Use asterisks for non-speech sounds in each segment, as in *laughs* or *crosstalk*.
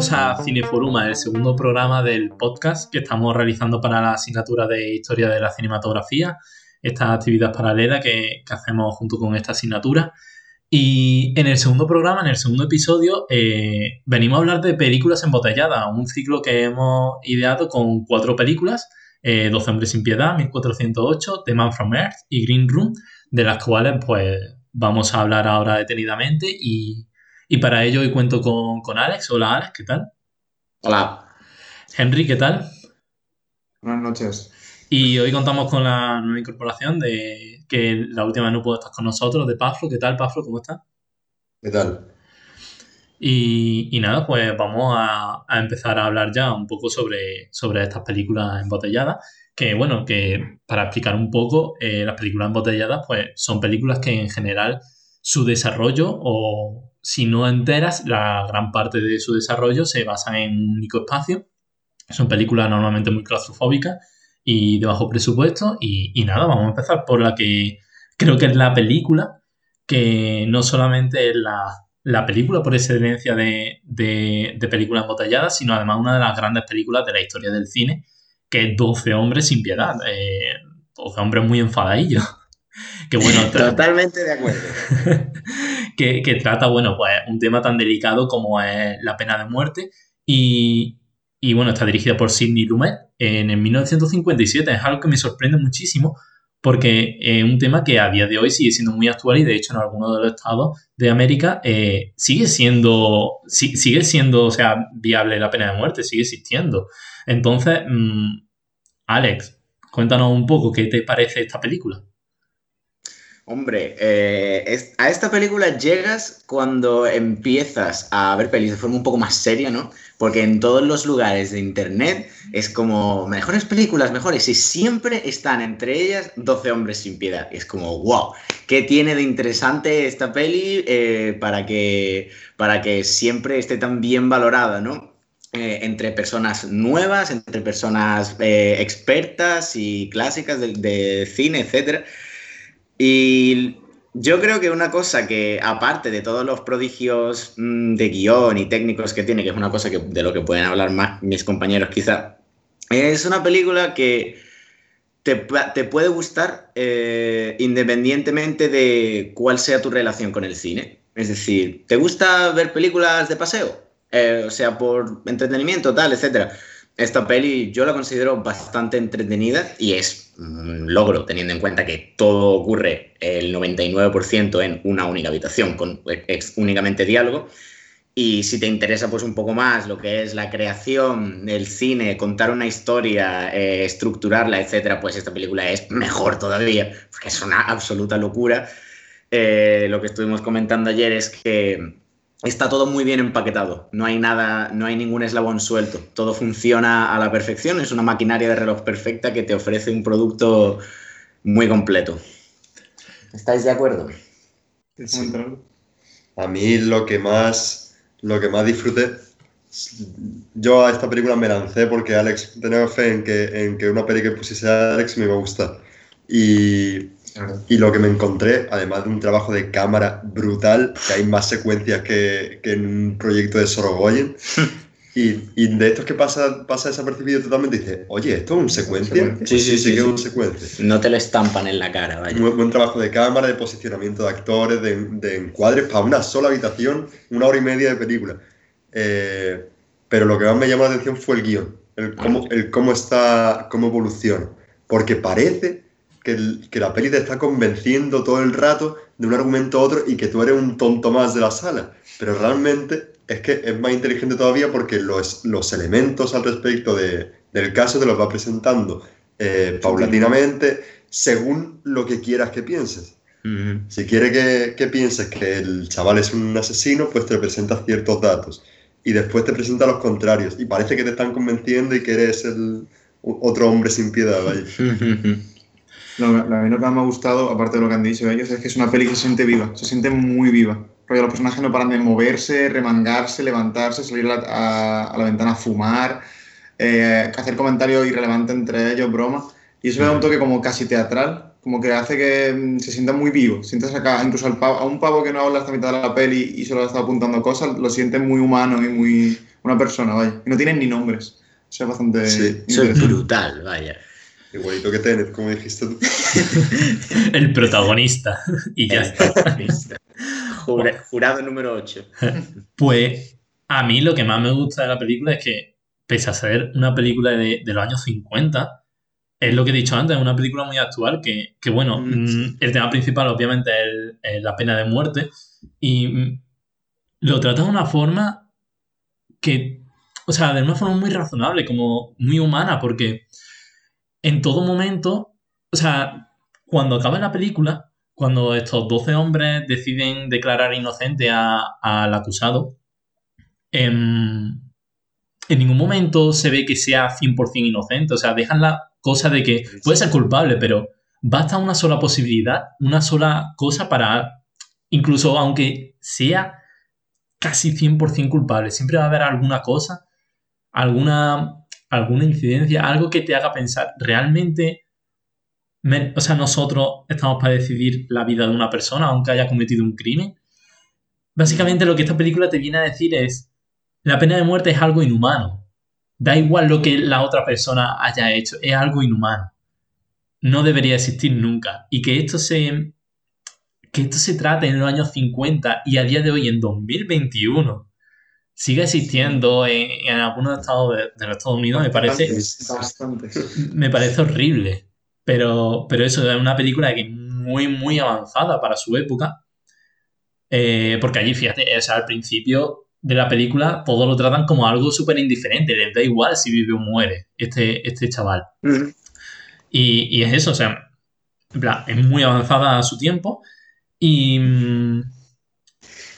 bienvenidos a Cineforuma, el segundo programa del podcast que estamos realizando para la asignatura de Historia de la Cinematografía, esta actividad paralela que, hacemos junto con esta asignatura. Y en el segundo programa, en el segundo episodio, eh, venimos a hablar de películas embotelladas, un ciclo que hemos ideado con cuatro películas, eh, 12 hombres sin piedad, 1408, The Man from Earth y Green Room, de las cuales pues vamos a hablar ahora detenidamente y y para ello hoy cuento con, Alex. Hola Alex, ¿qué tal? Hola. Henry, ¿qué tal? Buenas noches. Y hoy contamos con la nueva incorporación de que la última no pudo estar con nosotros, de Paflo. ¿Qué tal, Paflo? ¿Cómo estás? ¿Qué tal? Y, nada, pues vamos a, empezar a hablar ya un poco sobre, sobre estas películas embotelladas. Que bueno, que para explicar un poco, eh, las películas embotelladas, pues son películas que en general su desarrollo o, si no enteras, la gran parte de su desarrollo se basa en un único espacio. Son películas normalmente muy claustrofóbicas y de bajo presupuesto. Y, nada, vamos a empezar por la que creo que es la película, que no solamente es la, película por excelencia de, de, de películas embotelladas, sino además una de las grandes películas de la historia del cine, que es 12 hombres sin piedad. Eh, 12 hombres muy enfadadillos. Que bueno, *laughs* Totalmente de acuerdo. *laughs* que, trata, bueno, pues un tema tan delicado como es la pena de muerte y, bueno, está dirigida por Sidney Lumet en el 1957. Es algo que me sorprende muchísimo porque es un tema que a día de hoy sigue siendo muy actual y de hecho en algunos de los estados de América eh, sigue siendo, sigue siendo, o sea, viable la pena de muerte, sigue existiendo. Entonces, mm, Alex, cuéntanos un poco qué te parece esta película. Hombre, eh, a esta película llegas cuando empiezas a ver pelis de forma un poco más seria, ¿no? Porque en todos los lugares de internet es como mejores películas, mejores, y siempre están entre ellas 12 hombres sin piedad. Y es como, wow, ¿qué tiene de interesante esta peli eh, para, que, para que siempre esté tan bien valorada, ¿no? Eh, entre personas nuevas, entre personas expertas y clásicas de, cine, etcétera. Y yo creo que una cosa que, aparte de todos los prodigios mm, de guion y técnicos que tiene, que es una cosa de lo que pueden hablar más mis compañeros quizá, es una película que te, puede gustar eh, independientemente de cuál sea tu relación con el cine. Es decir, ¿te gusta ver películas de paseo? Eh, o sea, por entretenimiento, tal, etcétera. Esta peli yo la considero bastante entretenida y es logro, teniendo en cuenta que todo ocurre el 99% en una única habitación, con únicamente diálogo. Y si te interesa pues un poco más lo que es la creación, el cine, contar una historia, eh, estructurarla, etcétera, pues esta película es mejor todavía, porque es una absoluta locura. Eh, lo que estuvimos comentando ayer es que está todo muy bien empaquetado. No hay nada, no hay ningún eslabón suelto. Todo funciona a la perfección. Es una maquinaria de reloj perfecta que te ofrece un producto muy completo. ¿Estáis de acuerdo? Sí. A mí lo que más, lo que más disfruté, yo a esta película me lancé porque Alex tenía fe en que, en que una peli que pusiese a Alex me iba a gustar. Y y lo que me encontré, además de un trabajo de cámara brutal, que hay más secuencias que, que en un proyecto de Sorogoyen, *laughs* y, y, de estos que pasa, pasa desapercibido totalmente, dice, oye, ¿esto es un secuencia? Sí, sí, sí, que es un secuencia. No te lo estampan en la cara, vaya. Muy buen trabajo de cámara, de posicionamiento de actores, de, de encuadres para una sola habitación, una hora y media de película. Eh, pero lo que más me llamó la atención fue el guion, el cómo, el cómo está, cómo evoluciona. Porque parece que, que, la peli te está convenciendo todo el rato de un argumento a otro y que tú eres un tonto más de la sala. Pero realmente es que es más inteligente todavía porque los, los elementos al respecto de, del caso te los va presentando eh, paulatinamente según lo que quieras que pienses. Si quiere que, que, pienses que el chaval es un asesino, pues te presenta ciertos datos. Y después te presenta los contrarios. Y parece que te están convenciendo y que eres el otro hombre sin piedad. *laughs* Lo, a mí lo que más me ha gustado, aparte de lo que han dicho ellos, es que es una peli que se siente viva, se siente muy viva. Porque los personajes no paran de moverse, remangarse, levantarse, salir a la, ventana a fumar, eh, hacer comentarios irrelevantes entre ellos, bromas. Y eso le da un toque como casi teatral como que hace que mm, se sienta muy vivo. Sientes acá, incluso al pavo- a un pavo que no habla hasta mitad de la peli y solo está apuntando cosas, lo sientes muy humano y muy una persona, vaya. Y no tienen ni nombres. O sea, es bastante Sí, Eso es brutal, vaya. Igualito que Tenet, como dijiste tú. *laughs* El protagonista. Y ya está. Jura- jurado número 8. *laughs* Pues a mí lo que más me gusta de la película es que, pese a ser una película de, de los años 50, es lo que he dicho antes, es una película muy actual que, que, bueno, Mm. mm, el tema principal obviamente es, el- es la pena de muerte y mm, lo trata de una forma que, o sea, de una forma muy razonable, como muy humana, porque en todo momento, o sea, cuando acaba la película, cuando estos 12 hombres deciden declarar inocente a- al acusado, em, en ningún momento se ve que sea 100% inocente. O sea, dejan la cosa de que puede ser culpable, pero basta una sola posibilidad, una sola cosa para, incluso aunque sea casi 100% culpable, siempre va a haber alguna cosa, alguna, alguna incidencia, algo que te haga pensar, realmente, me- o sea, nosotros estamos para decidir la vida de una persona, aunque haya cometido un crimen. Básicamente lo que esta película te viene a decir es, la pena de muerte es algo inhumano. Da igual lo que la otra persona haya hecho, es algo inhumano. No debería existir nunca. Y que esto se, que esto se trate en los años 50 y a día de hoy, en 2021, siga existiendo en, en algunos estados de, de los Estados Unidos, me parece, Bastante. me parece horrible. Pero, pero eso es una película que es muy, muy avanzada para su época. Eh, porque allí, fíjate, o sea, al principio de la película todo lo tratan como algo súper indiferente. Les da igual si vive o muere este, este chaval. Y, y es eso, o sea, en plan, es muy avanzada a su tiempo. Y, mm,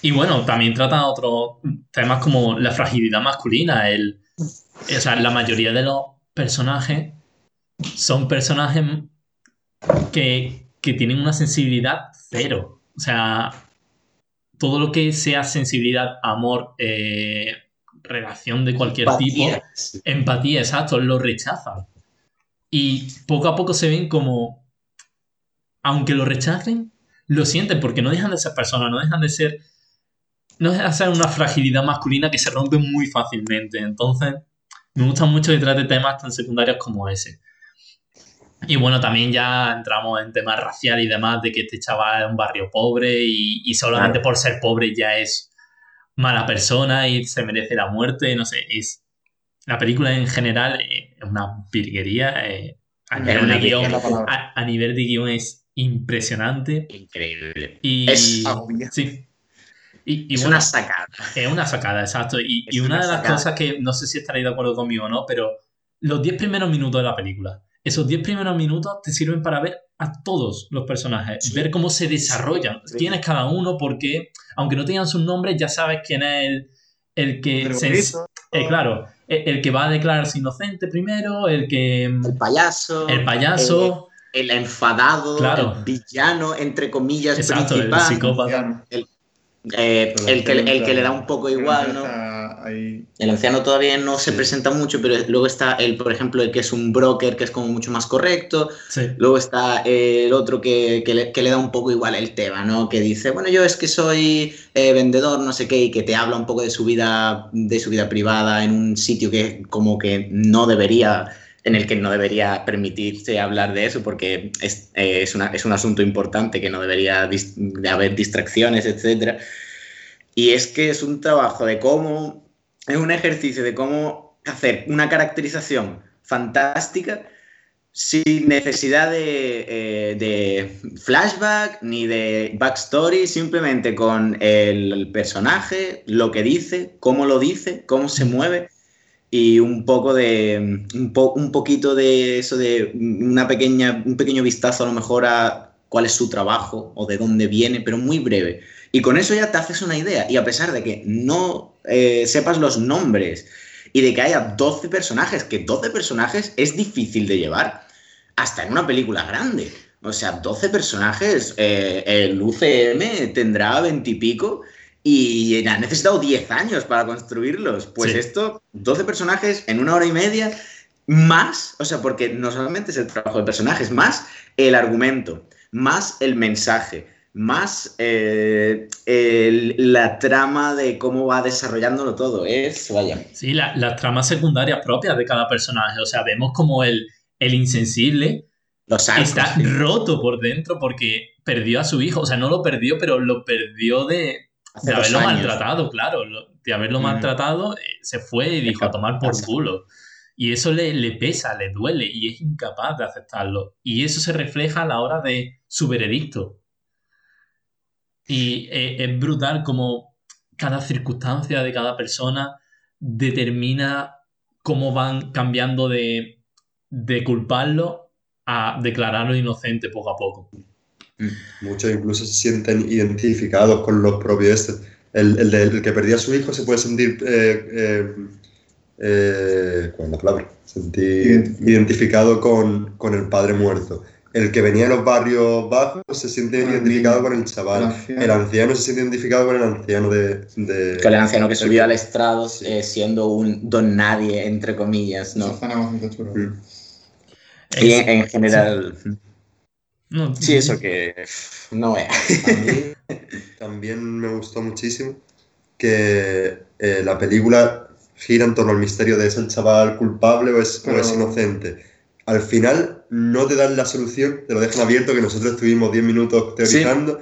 y bueno, también trata otros temas como la fragilidad masculina. El, o sea, la mayoría de los personajes son personajes que, que tienen una sensibilidad cero. O sea, todo lo que sea sensibilidad, amor, eh, relación de cualquier tipo, Empatía. empatía, exacto, lo rechazan. Y poco a poco se ven como, aunque lo rechacen, lo sienten porque no dejan de ser personas, no dejan de ser, no de ser una fragilidad masculina que se rompe muy fácilmente. Entonces, me gusta mucho que trate temas tan secundarios como ese. Y bueno, también ya entramos en temas raciales y demás, de que este chaval es un barrio pobre y, y solamente Claro. por ser pobre ya es mala persona y se merece la muerte, no sé, es... La película en general eh, es una virguería, eh, a, Es nivel una de guion, virguería la palabra. a, a nivel de guion es impresionante Increíble. y... Es. Sí. Y, y es bueno, una sacada. es una sacada, exacto. Y, y una una de las sacada. cosas que no sé si estaréis de acuerdo conmigo o no, pero los 10 primeros minutos de la película, esos 10 primeros minutos te sirven para ver a todos los personajes, Sí. ver cómo se desarrollan, Sí. quién es cada uno, porque aunque no tengan sus nombres, ya sabes quién es el, el que... Se- eh, claro, el, el que va a declararse inocente primero, el que... El payaso. El payaso, El, el enfadado. Claro. El villano, entre comillas, exacto, el principal. psicópata. Eh, El que, el que le da un poco igual, ¿no? El anciano todavía no se Sí. presenta mucho, pero luego está el, por ejemplo, el que es un broker, que es como mucho más correcto. Sí. Luego está el otro que, que le, que le da un poco igual el tema, ¿no? Que dice, bueno, yo es que soy eh, vendedor, no sé qué, y que te habla un poco de su vida, de su vida privada en un sitio que como que no debería, en el que no debería permitirse hablar de eso, porque es, eh, es, es un asunto importante que no debería dis- haber distracciones, etcétera. Y es que es un trabajo de cómo, es un ejercicio de cómo hacer una caracterización fantástica sin necesidad de, eh, de flashback ni de backstory, simplemente con el personaje, lo que dice, cómo lo dice, cómo se mueve y un poco de un, po- un poquito de eso de una pequeña un pequeño vistazo a lo mejor a cuál es su trabajo o de dónde viene, pero muy breve. Y con eso ya te haces una idea. Y a pesar de que no eh, sepas los nombres y de que haya 12 personajes, que 12 personajes es difícil de llevar, hasta en una película grande. O sea, 12 personajes, eh, el UCM tendrá 20 y pico y ha necesitado 10 años para construirlos. Pues Sí. esto, 12 personajes en una hora y media, más, o sea, porque no solamente es el trabajo de personajes, más el argumento, más el mensaje, más eh, el- la trama de cómo va desarrollándolo todo. Es, vaya. Sí, la- las tramas secundarias propias de cada personaje. O sea, vemos como el, el insensible Los arcos. está sí. roto por dentro porque perdió a su hijo. O sea, no lo perdió, pero lo perdió de, de haberlo años. maltratado, claro. De haberlo maltratado, se fue y dijo a tomar por culo. Y eso le, le pesa, le duele y es incapaz de aceptarlo. Y eso se refleja a la hora de su veredicto. Y eh, es brutal como cada circunstancia de cada persona determina cómo van cambiando de, de culparlo a declararlo inocente poco a poco. Muchos incluso se sienten identificados con los propios este. El, el, de- el que perdía a su hijo se puede sentir. Eh, eh, eh, ¿Cuál es la palabra? Sentir Identificado. identificado con, con el padre muerto. El que venía de los barrios bajos se siente identificado niño. con el chaval. El anciano. El anciano se siente identificado con el anciano de. de- Con el anciano que subió al estrado Sí. eh, siendo un don nadie, entre comillas, ¿no? Mm. Y en, en general, no, sí, eso que no vea. A mí *laughs* también me gustó muchísimo que eh, la película gira en torno al misterio de es el chaval culpable o es, o es inocente. Al final no te dan la solución, te lo dejan abierto, que nosotros estuvimos 10 minutos teorizando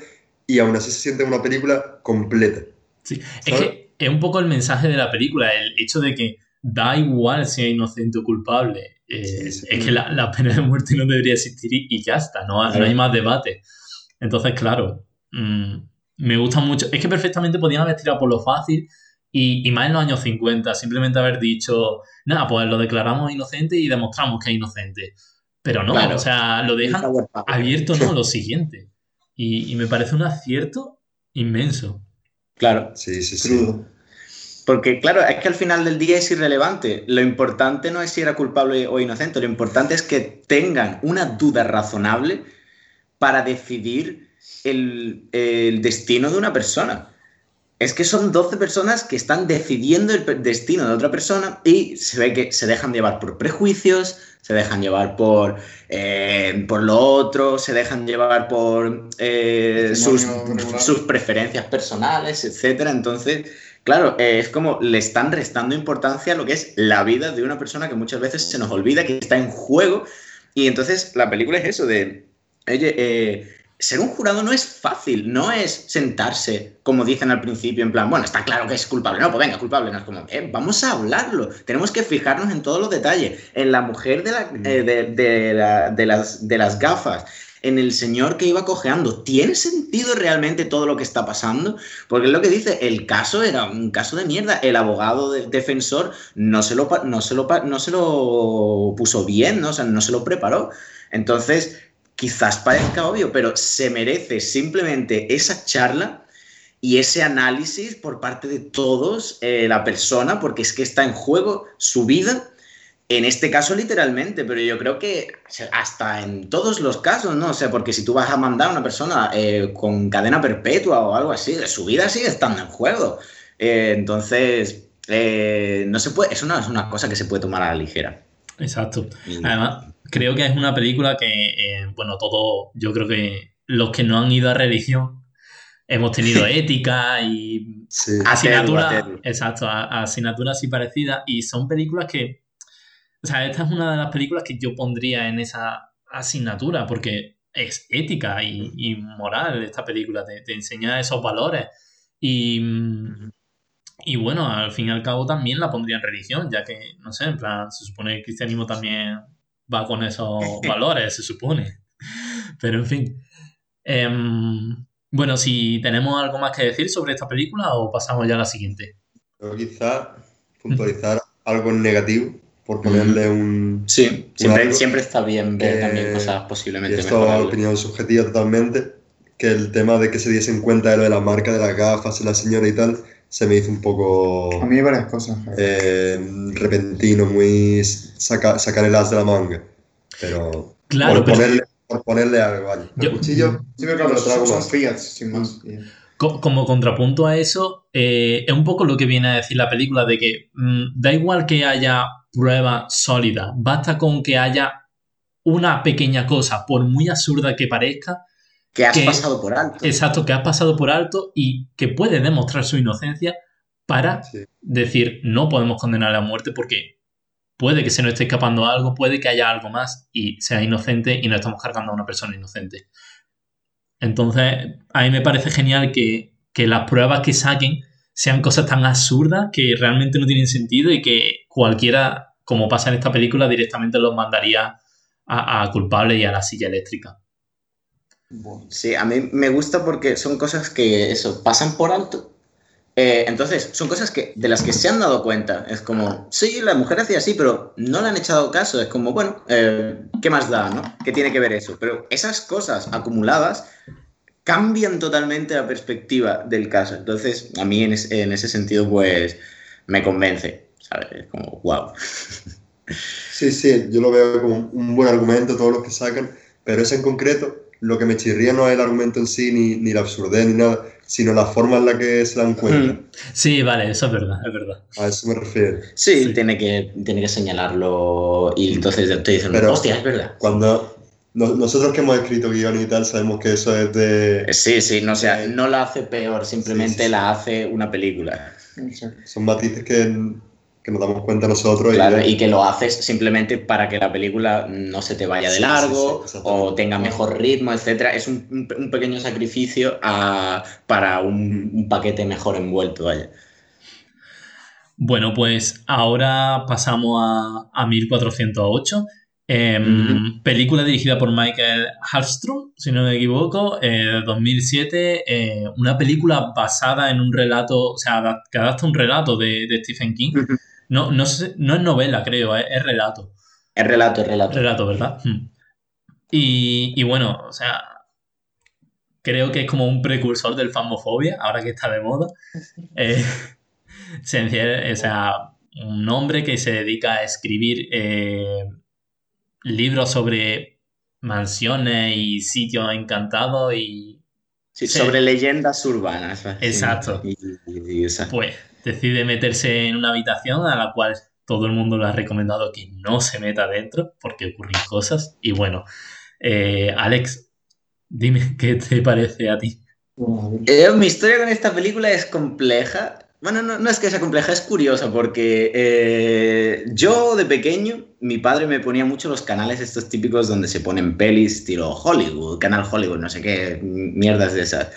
y aún así se siente una película completa. Sí, es que es un poco el mensaje de la película, el hecho de que da igual si es inocente o culpable. Eh, Sí, sí. Es que la, la pena de muerte no debería existir y, y ya está, no, hay- no hay más debate. Entonces, claro, mm, me gusta mucho. Es que perfectamente podían haber tirado por lo fácil y, y más en los años 50, simplemente haber dicho, nada, pues lo declaramos inocente y demostramos que es inocente. Pero no, Claro. o sea, lo dejan abierto, no, *laughs* lo siguiente. Y, y me parece un acierto inmenso. Claro, Sí, sí, sí. Crudo. Porque claro, es que al final del día es irrelevante. Lo importante no es si era culpable o inocente, lo importante es que tengan una duda razonable para decidir el, el destino de una persona. Es que son 12 personas que están decidiendo el destino de otra persona y se ve que se dejan llevar por prejuicios, se dejan llevar por, eh, por lo otro, se dejan llevar por eh, sus, sus preferencias personales, etc. Entonces, claro, eh, es como le están restando importancia a lo que es la vida de una persona que muchas veces se nos olvida que está en juego. Y entonces la película es eso de, oye, eh, ser un jurado no es fácil, no es sentarse, como dicen al principio, en plan, bueno, está claro que es culpable, no, pues venga, culpable, no es como, eh, vamos a hablarlo, tenemos que fijarnos en todos los detalles, en la mujer de, la- eh, de, de la- de las, de las gafas, en el señor que iba cojeando, ¿tiene sentido realmente todo lo que está pasando? Porque es lo que dice, el caso era un caso de mierda, el abogado de- defensor no se, lo, no, se lo, no se lo puso bien, ¿no? No se lo preparó. Entonces, quizás parezca obvio, pero se merece simplemente esa charla y ese análisis por parte de todos, eh, la persona, porque es que está en juego su vida, en este caso literalmente, pero yo creo que hasta en todos los casos, ¿no? O sea, porque si tú vas a mandar a una persona eh, con cadena perpetua o algo así, su vida sigue estando en juego. Eh, entonces, eh, no se puede, eso no es una cosa que se puede tomar a la ligera. Exacto. Además, creo que es una película que, bueno, todo, yo creo que los que no han ido a religión hemos tenido *laughs* ética y Sí. asignaturas, exacto, asignaturas así parecidas y son películas que, o sea, esta es una de las películas que yo pondría en esa asignatura porque es ética y, y moral esta película, te, te enseña esos valores y, y bueno, al fin y al cabo también la pondría en religión, ya que, no sé, en plan, se supone que el cristianismo también va con esos *laughs* valores, se supone. Pero en fin. Em, bueno, si tenemos algo más que decir sobre esta película o pasamos ya a la siguiente. Pero quizá puntualizar algo negativo por ponerle un... Sí, siempre, algo- siempre está bien ver Eh, también cosas Y posiblemente esto es mejorables. opinión subjetiva totalmente, que el tema de que se diese cuenta de lo de la marca de las gafas en la señora y tal, se me hizo un poco A mí varias cosas. Eh, repentino, muy saca- sacar el as de la manga. Pero Claro, por, pero ponerle, por ponerle algo, vale. El Yo- cuchillo, Sí, pero claro, lo trago son, son más. Fiat, sin más. Y- co- como contrapunto a eso, eh, es un poco lo que viene a decir la película, de que mm, da igual que haya prueba sólida, basta con que haya una pequeña cosa, por muy absurda que parezca, Que has pasado por alto. exacto, que has pasado por alto y que puede demostrar su inocencia para Sí. decir no podemos condenarle a muerte porque puede que se nos esté escapando algo, puede que haya algo más y sea inocente y no estamos cargando a una persona inocente. Entonces, a mí me parece genial que, que las pruebas que saquen sean cosas tan absurdas que realmente no tienen sentido y que cualquiera, como pasa en esta película, directamente los mandaría a, a culpable y a la silla eléctrica. Sí, a mí me gusta porque son cosas que eso, pasan por alto. Eh, entonces, son cosas que, de las que se han dado cuenta. Es como, sí, la mujer hacía así, pero no le han echado caso. Es como, bueno, eh, ¿qué más da, no? ¿Qué tiene que ver eso? Pero esas cosas acumuladas cambian totalmente la perspectiva del caso. Entonces, a mí en, es- en ese sentido, pues, me convence. ¿Sabes? Es como, wow. *laughs* Sí, sí, yo lo veo como un buen argumento, todos los que sacan, pero ese en concreto, lo que me chirría no es el argumento en sí, ni, ni la absurdez, ni nada, sino la forma en la que se dan cuenta. Sí, vale, eso es verdad, es verdad. A eso me refiero. Sí, Sí. Tiene, que, tiene que señalarlo y entonces te dicen, Pero- hostia, es verdad. Cuando nosotros que hemos escrito guiones y tal, sabemos que eso es de... Eh, Sí, sí, no, o sea, no la hace peor, simplemente Sí, sí, sí. la hace una película. Son matices que, que nos damos cuenta nosotros. Claro, y, y que lo haces simplemente para que la película no se te vaya de largo sí, o tenga mejor ritmo, etcétera. Es un, un- un pequeño sacrificio a- para un, un paquete mejor envuelto, vaya. Bueno, pues ahora pasamos a, a 1408. Em, Película dirigida por Michael Hallström, si no me equivoco, eh, 2007. eh, una película basada en un relato, o sea, que adapta un relato de, de Stephen King. No, no, sé- no es novela, creo, es, es relato. Es relato, es relato. Relato, ¿verdad? Hmm. Y, y bueno, o sea, creo que es como un precursor del famofobia, ahora que está de moda. Eh, *laughs* se enciende- o sea, un hombre que se dedica a escribir eh, libros sobre mansiones y sitios encantados y Sí, Sí. Sobre leyendas urbanas. Exacto. Y- y- y esa- pues decide meterse en una habitación a la cual todo el mundo le ha recomendado que no se meta dentro porque ocurren cosas. Y bueno, eh, Alex, dime *laughs* qué te parece a ti. Eh, mi historia con esta película es compleja. Bueno, no, no es que sea compleja, es curiosa porque eh, yo de pequeño, mi padre me ponía mucho los canales estos típicos donde se ponen pelis estilo Hollywood, canal Hollywood, no sé qué, mierdas de esas.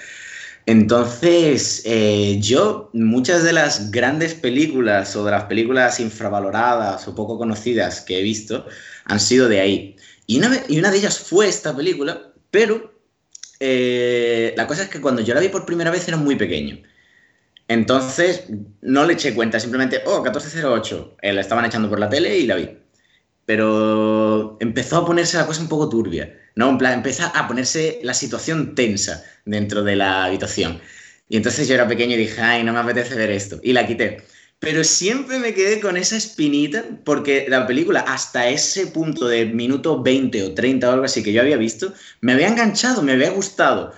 Entonces, eh, yo muchas de las grandes películas o de las películas infravaloradas o poco conocidas que he visto han sido de ahí. Y una, y una de ellas fue esta película, pero eh, la cosa es que cuando yo la vi por primera vez era muy pequeño. Entonces no le eché cuenta, simplemente, oh, 1408, eh, la estaban echando por la tele y la vi. Pero empezó a ponerse la cosa un poco turbia, ¿no? En plan, empezó a ponerse la situación tensa dentro de la habitación. Y entonces yo era pequeño y dije, ay, no me apetece ver esto. Y la quité. Pero siempre me quedé con esa espinita porque la película hasta ese punto de minuto 20 o 30 o algo así que yo había visto, me había enganchado, me había gustado.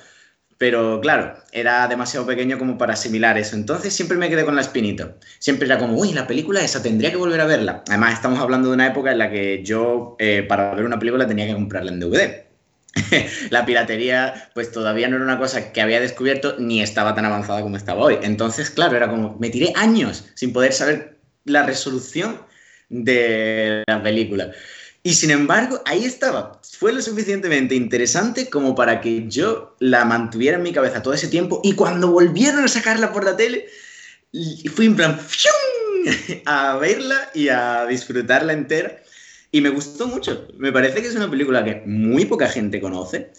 Pero claro, era demasiado pequeño como para asimilar eso. Entonces siempre me quedé con la espinita. Siempre era como, uy, la película esa, tendría que volver a verla. Además, estamos hablando de una época en la que yo, eh, para ver una película, tenía que comprarla en DVD. *laughs* la piratería, pues todavía no era una cosa que había descubierto ni estaba tan avanzada como estaba hoy. Entonces, claro, era como, me tiré años sin poder saber la resolución de la película. Y sin embargo, ahí estaba. Fue lo suficientemente interesante como para que yo la mantuviera en mi cabeza todo ese tiempo. Y cuando volvieron a sacarla por la tele, fui en plan ¡fium! *laughs* a verla y a disfrutarla entera. Y me gustó mucho. Me parece que es una película que muy poca gente conoce.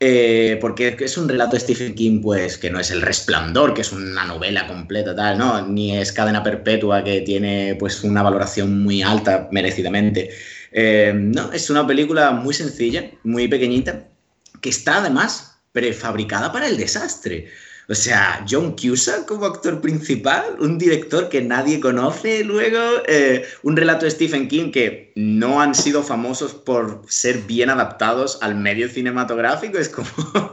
eh, porque es un relato de Stephen King, pues, que no es El Resplandor, que es una novela completa, tal, ¿no? Ni es Cadena Perpetua, que tiene, pues, una valoración muy alta, merecidamente. Eh, no, es una película muy sencilla, muy pequeñita, que está además prefabricada para el desastre. O sea, John Cusack como actor principal, un director que nadie conoce, luego eh, un relato de Stephen King que no han sido famosos por ser bien adaptados al medio cinematográfico. Es como, *laughs*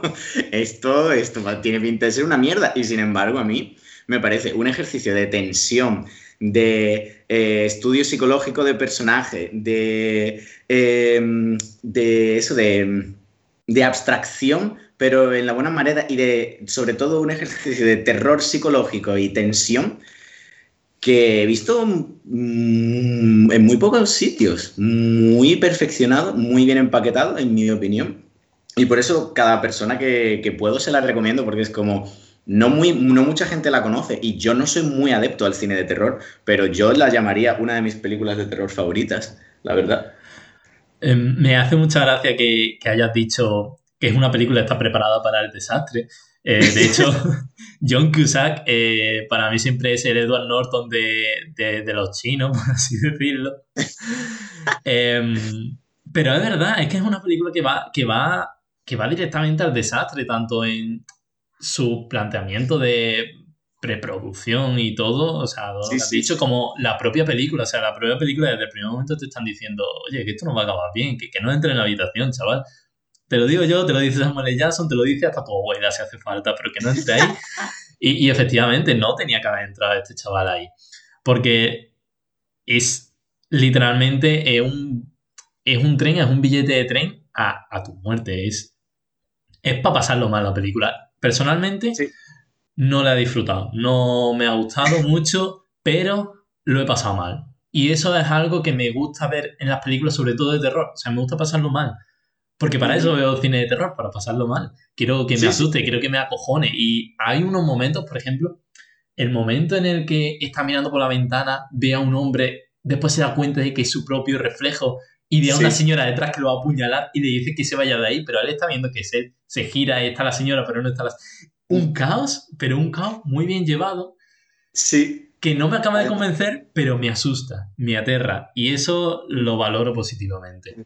esto, esto tiene pinta de ser una mierda. Y sin embargo, a mí me parece un ejercicio de tensión, de eh, estudio psicológico de personaje, de, em, de eso, de, de abstracción, pero en la buena manera y de, sobre todo, un ejercicio de terror psicológico y tensión que he visto mm, en muy pocos sitios, muy perfeccionado, muy bien empaquetado, en mi opinión. Y por eso cada persona que, que puedo se la recomiendo, porque es como, no, muy, no mucha gente la conoce y yo no soy muy adepto al cine de terror, pero yo la llamaría una de mis películas de terror favoritas, la verdad. Em, me hace mucha gracia que, que hayas dicho que es una película que está preparada para el desastre. Eh, de *laughs* hecho, *laughs* John Cusack eh, para mí siempre es el Edward Norton de, los chinos, *laughs* por así decirlo. Em, pero es verdad, es que es una película que va, que va, que va directamente al desastre, tanto en su planteamiento de preproducción y todo, o sea, lo has dicho, como la propia película, o sea, la propia película desde el primer momento te están diciendo, oye, que esto no va a acabar bien, que, que no entre en la habitación, chaval. Te lo digo yo, te lo dice Samuel. Jackson, te lo dice hasta tu abuela si hace falta, pero que no entre ahí. Y, efectivamente no tenía que haber entrado este chaval ahí. Porque es literalmente un, es un tren, es un billete de tren a, tu muerte. Es, es para pasarlo mal la película. Personalmente no la he disfrutado. No me ha gustado *laughs* mucho, pero lo he pasado mal. Y eso es algo que me gusta ver en las películas, sobre todo de terror. O sea, me gusta pasarlo mal. Porque para eso veo cine de terror, para pasarlo mal. Quiero que me asuste, quiero que me acojone. Y hay unos momentos, por ejemplo, el momento en el que está mirando por la ventana, ve a un hombre, después se da cuenta de que es su propio reflejo y ve a una señora detrás que lo va a apuñalar y le dice que se vaya de ahí, pero él está viendo que se, se gira y está la señora, pero no está la... Un caos, pero un caos muy bien llevado. Sí. Que no me acaba de convencer, pero me asusta, me aterra. Y eso lo valoro positivamente.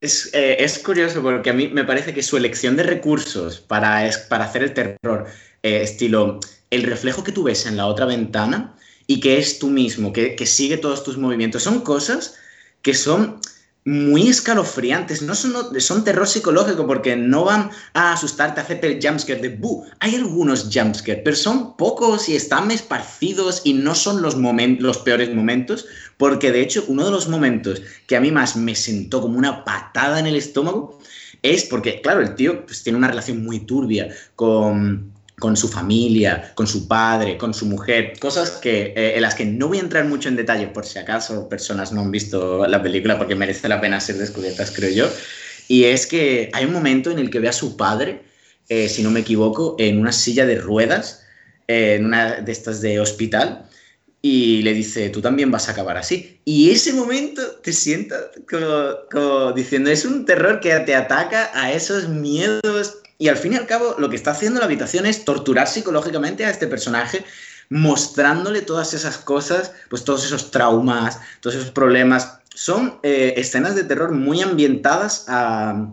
Eh, es, curioso porque a mí me parece que su elección de recursos para, para hacer el terror, eh, estilo el reflejo que tú ves en la otra ventana y que es tú mismo, que, que sigue todos tus movimientos, son cosas que son muy escalofriantes, no son, terror psicológico porque no van a asustarte, a hacerte el jumpscare de bu. Hay algunos jumpscares, pero son pocos y están esparcidos y no son los, los peores momentos, porque de hecho uno de los momentos que a mí más me sentó como una patada en el estómago es porque, claro, el tío pues, tiene una relación muy turbia con con su familia, con su padre, con su mujer, cosas que, eh, en las que no voy a entrar mucho en detalle por si acaso personas no han visto la película porque merece la pena ser descubiertas, creo yo. Y es que hay un momento en el que ve a su padre, eh, si no me equivoco, en una silla de ruedas, eh, en una de estas de hospital, y le dice, tú también vas a acabar así. Y ese momento te sientas como, como diciendo, es un terror que te ataca a esos miedos y al fin y al cabo, lo que está haciendo la habitación es torturar psicológicamente a este personaje, mostrándole todas esas cosas, pues todos esos traumas, todos esos problemas. Son eh, escenas de terror muy ambientadas a,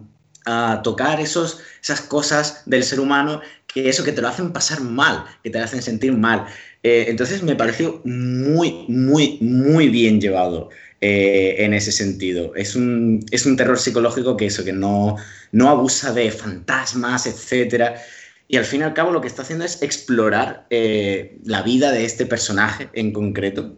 tocar esos, esas cosas del ser humano que eso que te lo hacen pasar mal, que te hacen sentir mal. Eh, entonces me pareció muy, muy, muy bien llevado. Eh, en ese sentido. Es un, es un terror psicológico que eso, que no, no abusa de fantasmas, etc. Y al fin y al cabo lo que está haciendo es explorar eh, la vida de este personaje en concreto.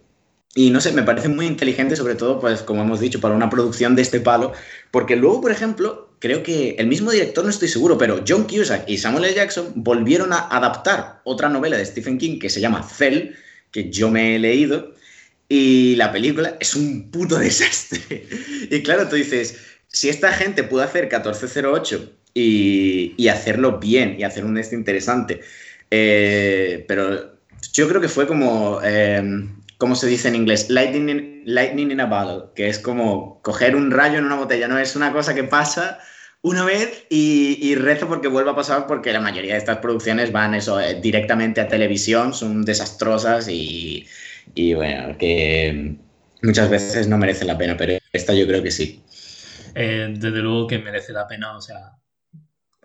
Y no sé, me parece muy inteligente, sobre todo, pues como hemos dicho, para una producción de este palo, porque luego, por ejemplo, creo que el mismo director, no estoy seguro, pero John Cusack y Samuel L. Jackson volvieron a adaptar otra novela de Stephen King que se llama Cell, que yo me he leído, y la película es un puto desastre. *laughs* Y claro, tú dices, si esta gente pudo hacer 1408 y, y hacerlo bien y hacer un este interesante, eh, pero yo creo que fue como, eh, ¿cómo se dice en inglés? Lightning in, lightning in a bottle, que es como coger un rayo en una botella, no es una cosa que pasa una vez y, y, rezo porque vuelva a pasar porque la mayoría de estas producciones van eso eh, directamente a televisión, son desastrosas y, y bueno, que muchas veces no merece la pena, pero esta yo creo que sí. Eh, desde luego que merece la pena, o sea,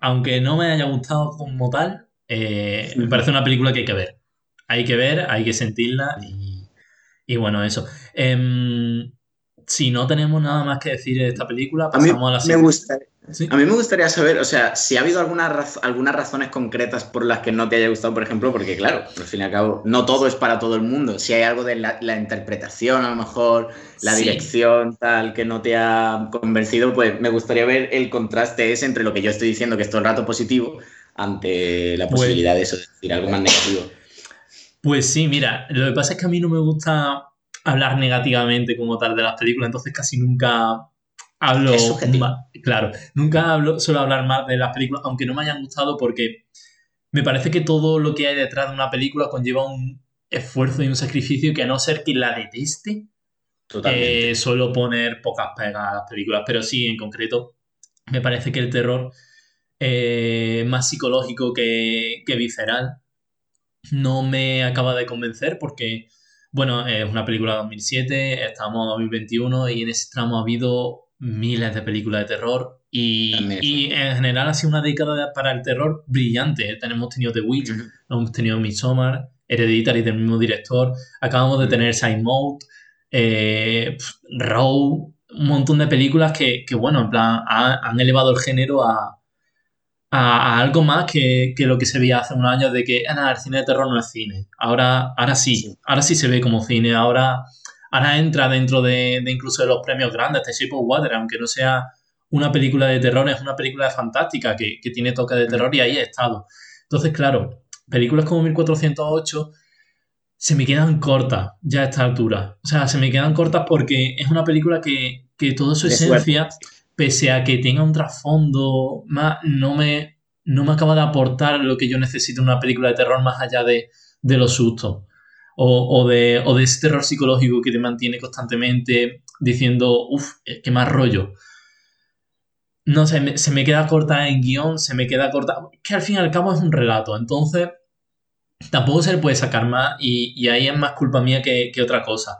aunque no me haya gustado como tal, eh, me parece una película que hay que ver. Hay que ver, hay que sentirla y, bueno, eso. Em, si no tenemos nada más que decir de esta película, pasamos a, la me, Sí. A mí me gustaría saber, o sea, si ha habido alguna raz- algunas razones concretas por las que no te haya gustado, por ejemplo, porque claro, al fin y al cabo, no todo es para todo el mundo. Si hay algo de la, la interpretación, a lo mejor, la Sí. dirección, tal, que no te ha convencido, pues me gustaría ver el contraste ese entre lo que yo estoy diciendo, que es todo el rato positivo, ante la Pues- posibilidad de eso, de decir algo más negativo. Pues sí, mira, lo que pasa es que a mí no me gusta hablar negativamente como tal de las películas, entonces casi nunca hablo Es claro, nunca hablo, suelo hablar más de las películas, aunque no me hayan gustado, porque me parece que todo lo que hay detrás de una película conlleva un esfuerzo y un sacrificio que a no ser que la deteste, Totalmente. eh, suelo poner pocas pegas a las películas, pero sí, en concreto, me parece que el terror eh, más psicológico que, que visceral no me acaba de convencer porque, bueno, es una película de 2007, estamos en 2021 y en ese tramo ha habido miles de películas de terror y, y en general ha sido una década para el terror brillante. Tenemos tenido The Witch, hemos tenido Midsommar, Hereditary del mismo director, acabamos de Mm. tener Side Mode, eh, Raw, un montón de películas que, que, bueno, en plan, ha- han elevado el género a, a, a algo más que, que lo que se veía hace unos años de que, ah, nada, el cine de terror no es cine. Ahora, ahora sí, Sí. ahora sí se ve como cine, ahora, ahora entra dentro de, de incluso de los premios grandes, The Shape of Water, aunque no sea una película de terror, es una película fantástica que, que tiene toque de terror y ahí he estado. Entonces, claro, películas como 1408 se me quedan cortas ya a esta altura. O sea, se me quedan cortas porque es una película que, que toda su De esencia, pese a que tenga un trasfondo más, no me, no me acaba de aportar lo que yo necesito en una película de terror más allá de, de los sustos. O, o de, o de ese terror psicológico que te mantiene constantemente diciendo, uff, qué más rollo. No sé, se me queda corta en guion, se me queda corta. Que al fin y al cabo es un relato, entonces tampoco se le puede sacar más y, y ahí es más culpa mía que, que otra cosa.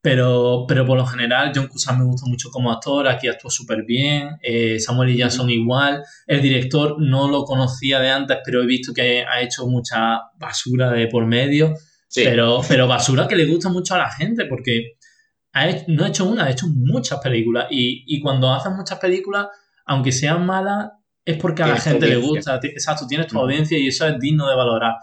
Pero, pero por lo general, John Cusack me gusta mucho como actor, aquí actuó súper bien, eh, Samuel L. Jackson igual, el director no lo conocía de antes, pero he visto que ha hecho mucha basura de por medio, Sí. pero, pero basura que le gusta mucho a la gente, porque ha hecho- no ha hecho una, ha hecho muchas películas, y, y cuando haces muchas películas, aunque sean malas, es porque a la gente le gusta, exacto, tienes tu audiencia y eso es digno de valorar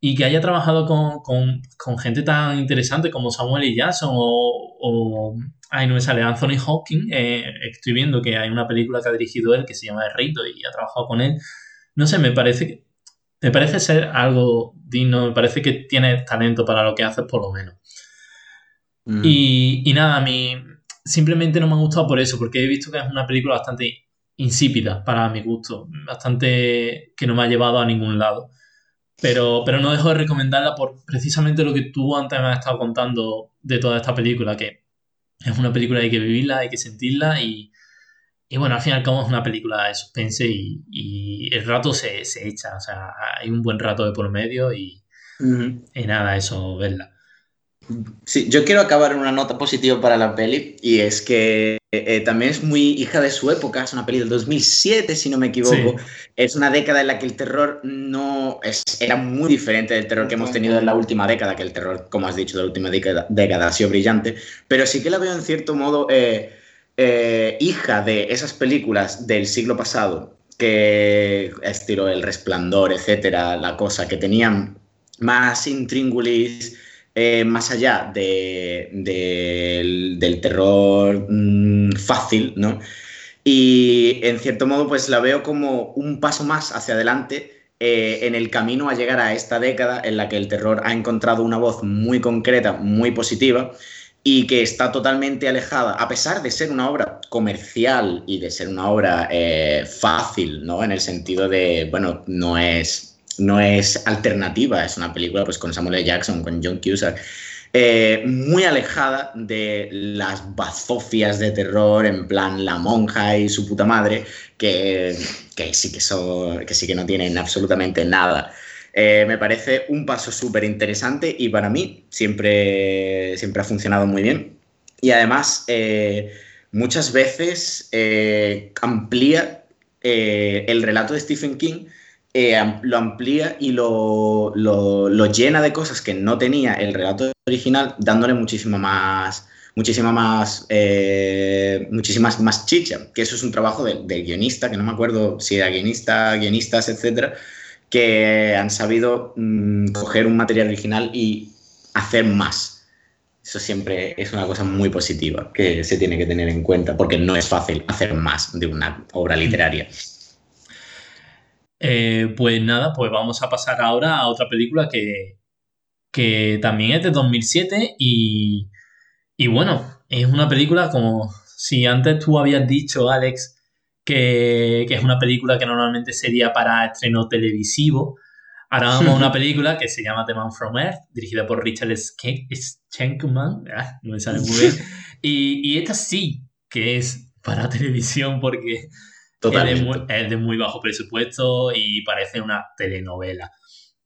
y que haya trabajado con, con- con gente tan interesante como Samuel L. Jackson o, o ay, no me sale, Anthony Hawking, eh, estoy viendo que hay una película que ha dirigido él que se llama El Rito y ha trabajado con él. No sé, me parece que me parece ser algo digno, me parece que tiene talento para lo que haces por lo menos. Mm. Y, y nada, a mí simplemente no me ha gustado por eso, porque he visto que es una película bastante insípida para mi gusto, bastante que no me ha llevado a ningún lado. Pero, pero no dejo de recomendarla por precisamente lo que tú antes me has estado contando de toda esta película, que es una película que hay que vivirla, hay que sentirla y, y bueno, al fin y al cabo es una película de suspense y, y el rato se, se echa, o sea, hay un buen rato de por medio y, Ujú. y nada, eso, verla. Sí, yo quiero acabar en una nota positiva para la peli y es que eh, también es muy hija de su época, es una peli del 2007 si no me equivoco, es una década en la que el terror no es, era muy diferente del terror que hemos tenido en la última década, que el terror, como has dicho, de la última década, década ha sido brillante, pero sí que la veo en cierto modo eh, eh, hija de esas películas del siglo pasado, que estilo El Resplandor, etcétera, la cosa, que tenían más intríngulis eh, más allá de- del- del terror mm, fácil, ¿no? Y en cierto modo, pues la veo como un paso más hacia adelante eh, en el camino a llegar a esta década en la que el terror ha encontrado una voz muy concreta, muy positiva y que está totalmente alejada, a pesar de ser una obra comercial y de ser una obra eh, fácil, ¿no? En el sentido de, bueno, no es, no es alternativa, es una película pues con Samuel L. Jackson, con John Cusack, eh, muy alejada de las bazofias de terror en plan La Monja y su puta madre, que, que sí que, son, que sí que no tienen absolutamente nada. Eh, me parece un paso súper interesante y para mí siempre, siempre ha funcionado muy bien. Y además, eh, muchas veces eh, amplía eh, el relato de Stephen King, eh, lo amplía y lo, lo- lo llena de cosas que no tenía el relato original, dándole muchísima más, muchísima más, eh, muchísimas más chicha, que eso es un trabajo del guionista, que no me acuerdo si era guionista, guionistas, etcétera, que han sabido mm, coger un material original y hacer más. Eso siempre es una cosa muy positiva que se tiene que tener en cuenta, porque no es fácil hacer más de una obra literaria. Eh, pues nada, pues vamos a pasar ahora a otra película que, que también es de 2007 y, y bueno, es una película como si antes tú habías dicho, Alex, que, que, es una película que normalmente sería para estreno televisivo. Ahora vamos a una *laughs* película que se llama The Man from Earth, dirigida por Richard Schenkman, ah, no me sale muy bien. *laughs* Y, y esta sí que es para *laughs* televisión porque es de, muy, bajo presupuesto y parece una telenovela.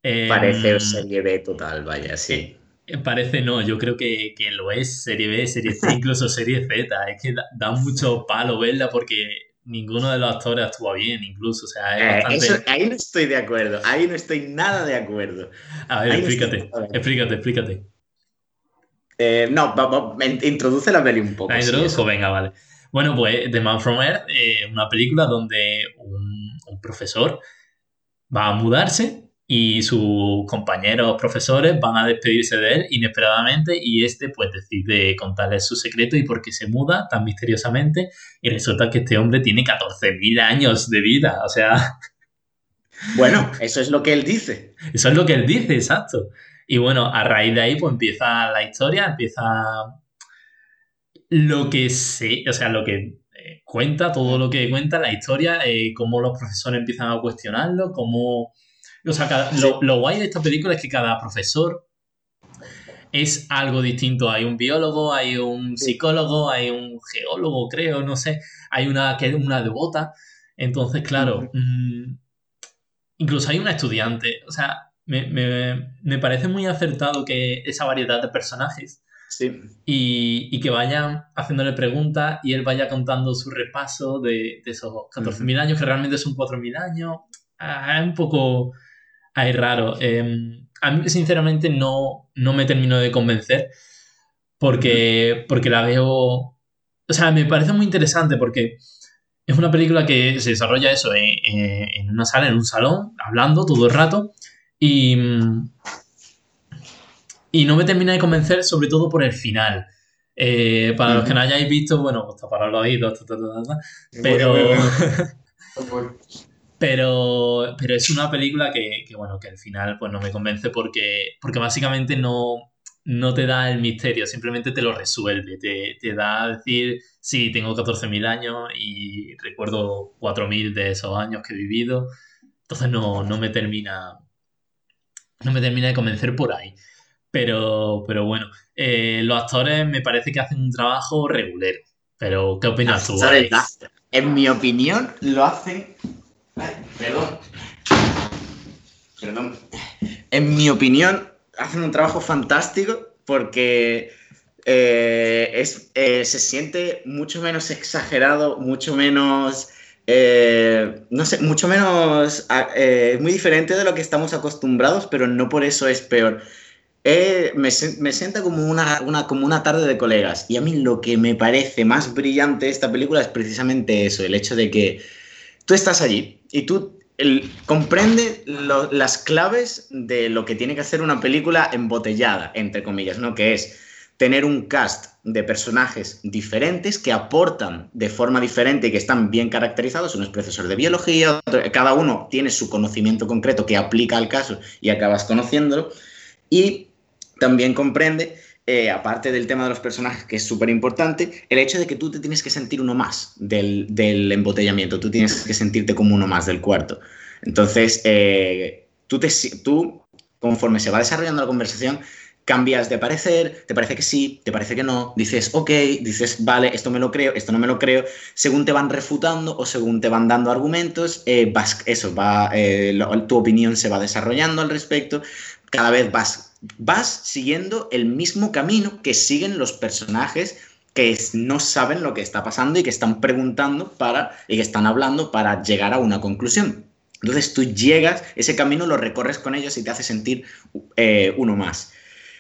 Parece em, serie B total, vaya, sí. Eh, parece no, yo creo que, lo es, serie B, serie C, incluso serie Z. Es que da, mucho palo verla porque ninguno de los actores actúa bien, incluso. O sea, eh, ahí no estoy de acuerdo, ahí no estoy nada de acuerdo. A ver, explícate, explícate, explícate. Eh, no, introduce la peli un poco. La introduzco, venga, vale. Bueno, pues The Man from Earth, eh, una película donde un, profesor va a mudarse y sus compañeros profesores van a despedirse de él inesperadamente y este pues decide contarles su secreto y por qué se muda tan misteriosamente y resulta que este hombre tiene 14.000 años de vida, o sea... *laughs* Bueno, eso es lo que él dice. Eso es lo que él dice, exacto. Y bueno, a raíz de ahí pues empieza la historia, empieza lo que sé, o sea, lo que eh, cuenta, todo lo que cuenta la historia, eh, cómo los profesores empiezan a cuestionarlo, cómo... O sea, lo, guay de esta película es que cada profesor es algo distinto. Hay un biólogo, hay un psicólogo, hay un geólogo, creo, no sé. Hay una que es una devota. Entonces, claro, mm, incluso hay una estudiante. O sea, me, me, parece muy acertado que esa variedad de personajes y, que vayan haciéndole preguntas y él vaya contando su repaso de, esos 14.000 años, que realmente son 4.000 años. Ah, es un poco ahí raro. Em, a mí, sinceramente, no, no me termino de convencer porque, porque la veo. O sea, me parece muy interesante porque es una película que se desarrolla eso en, en una sala, en un salón, hablando todo el rato. Y, y no me termina de convencer, sobre todo por el final. Eh, para los que no hayáis visto, bueno, pues para los oídos, pero, *laughs* pero, pero es una película que, bueno, que al final pues no me convence porque, porque básicamente no, no te da el misterio, simplemente te lo resuelve, te, te da a decir, sí, tengo 14.000 años y recuerdo 4.000 de esos años que he vivido, entonces no, no me termina no me termina de convencer por ahí. Pero, pero bueno, eh, los actores me parece que hacen un trabajo regulero. Pero, ¿qué opinas tú? En mi opinión, lo hacen. Perdón. Perdón. En mi opinión, hacen un trabajo fantástico porque eh, es, eh, se siente mucho menos exagerado, mucho menos. no sé, mucho menos. muy diferente de lo que estamos acostumbrados, pero no por eso es peor. Eh, me, me, sienta como una, como una tarde de colegas. Y a mí lo que me parece más brillante de esta película es precisamente eso, el hecho de que tú estás allí y tú el, comprende las claves de lo que tiene que hacer una película embotellada, entre comillas, ¿no? Que es tener un cast de personajes diferentes que aportan de forma diferente y que están bien caracterizados. Uno es profesor de biología, cada uno tiene su conocimiento concreto que aplica al caso y acabas conociéndolo. Y también comprende, eh, aparte del tema de los personajes, que es súper importante, el hecho de que tú te tienes que sentir uno más del, embotellamiento, tú tienes que sentirte como uno más del cuarto. Entonces, eh, tú, te, tú, conforme se va desarrollando la conversación, cambias de parecer, te parece que sí, te parece que no, dices ok, dices vale, esto me lo creo, esto no me lo creo, según te van refutando o según te van dando argumentos, eh, vas, eso, va, tu opinión se va desarrollando al respecto, cada vez vas vas siguiendo el mismo camino que siguen los personajes que no saben lo que está pasando y que están preguntando para y que están hablando para llegar a una conclusión. Entonces tú llegas, ese camino lo recorres con ellos y te hace sentir eh, uno más.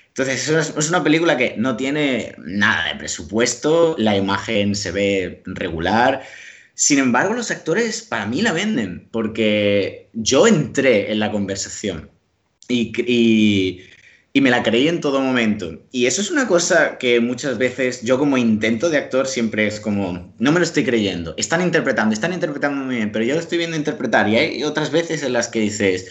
Entonces, es, una película que no tiene nada de presupuesto, la imagen se ve regular. Sin embargo, los actores para mí la venden, porque yo entré en la conversación y, y, y, me la creí en todo momento. Y eso es una cosa que muchas veces yo como intento de actor siempre es como, no me lo estoy creyendo, están interpretando, están interpretando muy bien, pero yo lo estoy viendo interpretar y hay otras veces en las que dices,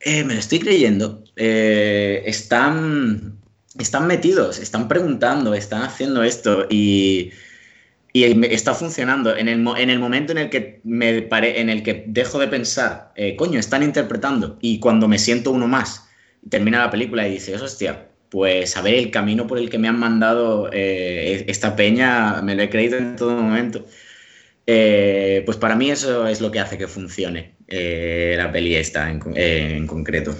eh, me lo estoy creyendo, eh, están, están metidos, están preguntando, están haciendo esto y y está funcionando. En el, en el momento en el que me pare, en el que dejo de pensar, eh, coño, están interpretando, y cuando me siento uno más, termina la película y dices, hostia, pues a ver el camino por el que me han mandado eh, esta peña, me lo he creído en todo momento. Eh, pues para mí eso es lo que hace que funcione la peli esta en, en concreto.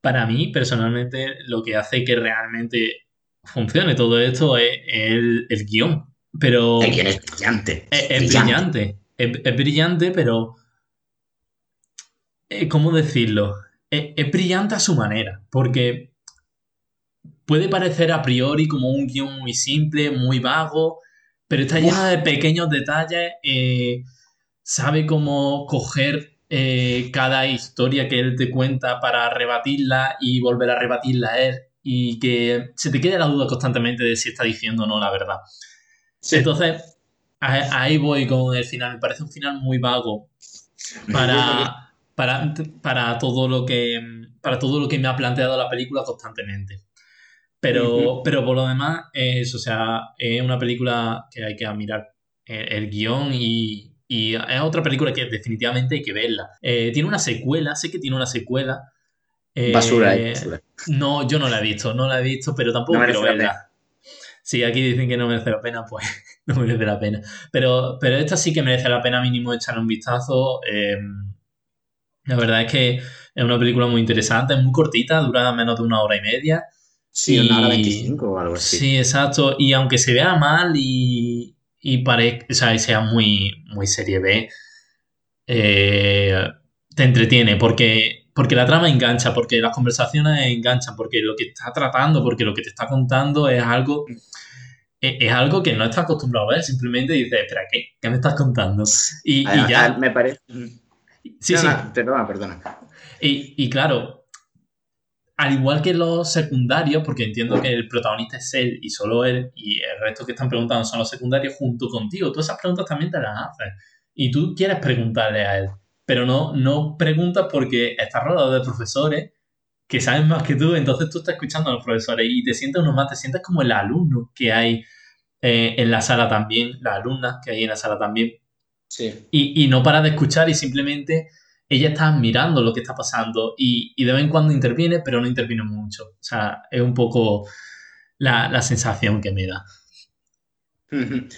Para mí, personalmente, lo que hace que realmente funcione todo esto es el, el guion pero. es brillante. Es, brillante. Es, brillante, pero. Eh, ¿Cómo decirlo? Es, brillante a su manera. Porque puede parecer a priori como un guion muy simple, muy vago, pero está llena de pequeños detalles. Eh, sabe cómo coger eh, cada historia que él te cuenta para rebatirla y volver a rebatirla él. Y que se te quede la duda constantemente de si está diciendo o no la verdad. Entonces, ahí voy con el final. Me parece un final muy vago para, *laughs* para, para, todo lo que, para todo lo que me ha planteado la película constantemente. Pero, pero por lo demás, es, o sea, es una película que hay que admirar el, guion y, y, es otra película que definitivamente hay que verla. Eh, tiene una secuela, sé que tiene una secuela. Eh, basura, No, yo no la he visto, no la he visto, pero tampoco quiero verla si aquí dicen que no merece la pena, pues *laughs* no merece la pena. Pero, pero esta sí que merece la pena mínimo echarle un vistazo. La verdad es que es una película muy interesante, es muy cortita, dura menos de una hora y media. Sí, una hora veinticinco o algo así. Sí, exacto. Y aunque se vea mal y, y, o sea, sea muy, muy serie B, eh, te entretiene porque porque la trama engancha, porque las conversaciones enganchan, porque lo que está tratando, porque lo que te está contando es algo, es, algo que no estás acostumbrado a ver. Simplemente dices, espera, ¿qué, ¿Qué me estás contando? Y, ya. Me parece. Sí, sí. perdona, perdona. Y, y, claro, al igual que los secundarios, porque entiendo que el protagonista es él y solo él, y el resto que están preguntando son los secundarios junto contigo, todas esas preguntas también te las haces. Y tú quieres preguntarle a él pero no, no preguntas porque estás rodeado de profesores que saben más que tú, entonces tú estás escuchando a los profesores y te sientes uno más, te sientes como el alumno que hay eh, en la sala también, las alumnas que hay en la sala también. Sí. Y, y no para de escuchar y simplemente ella está mirando lo que está pasando y, y, de vez en cuando interviene, pero no interviene mucho. O sea, es un poco la, la sensación que me da. *laughs*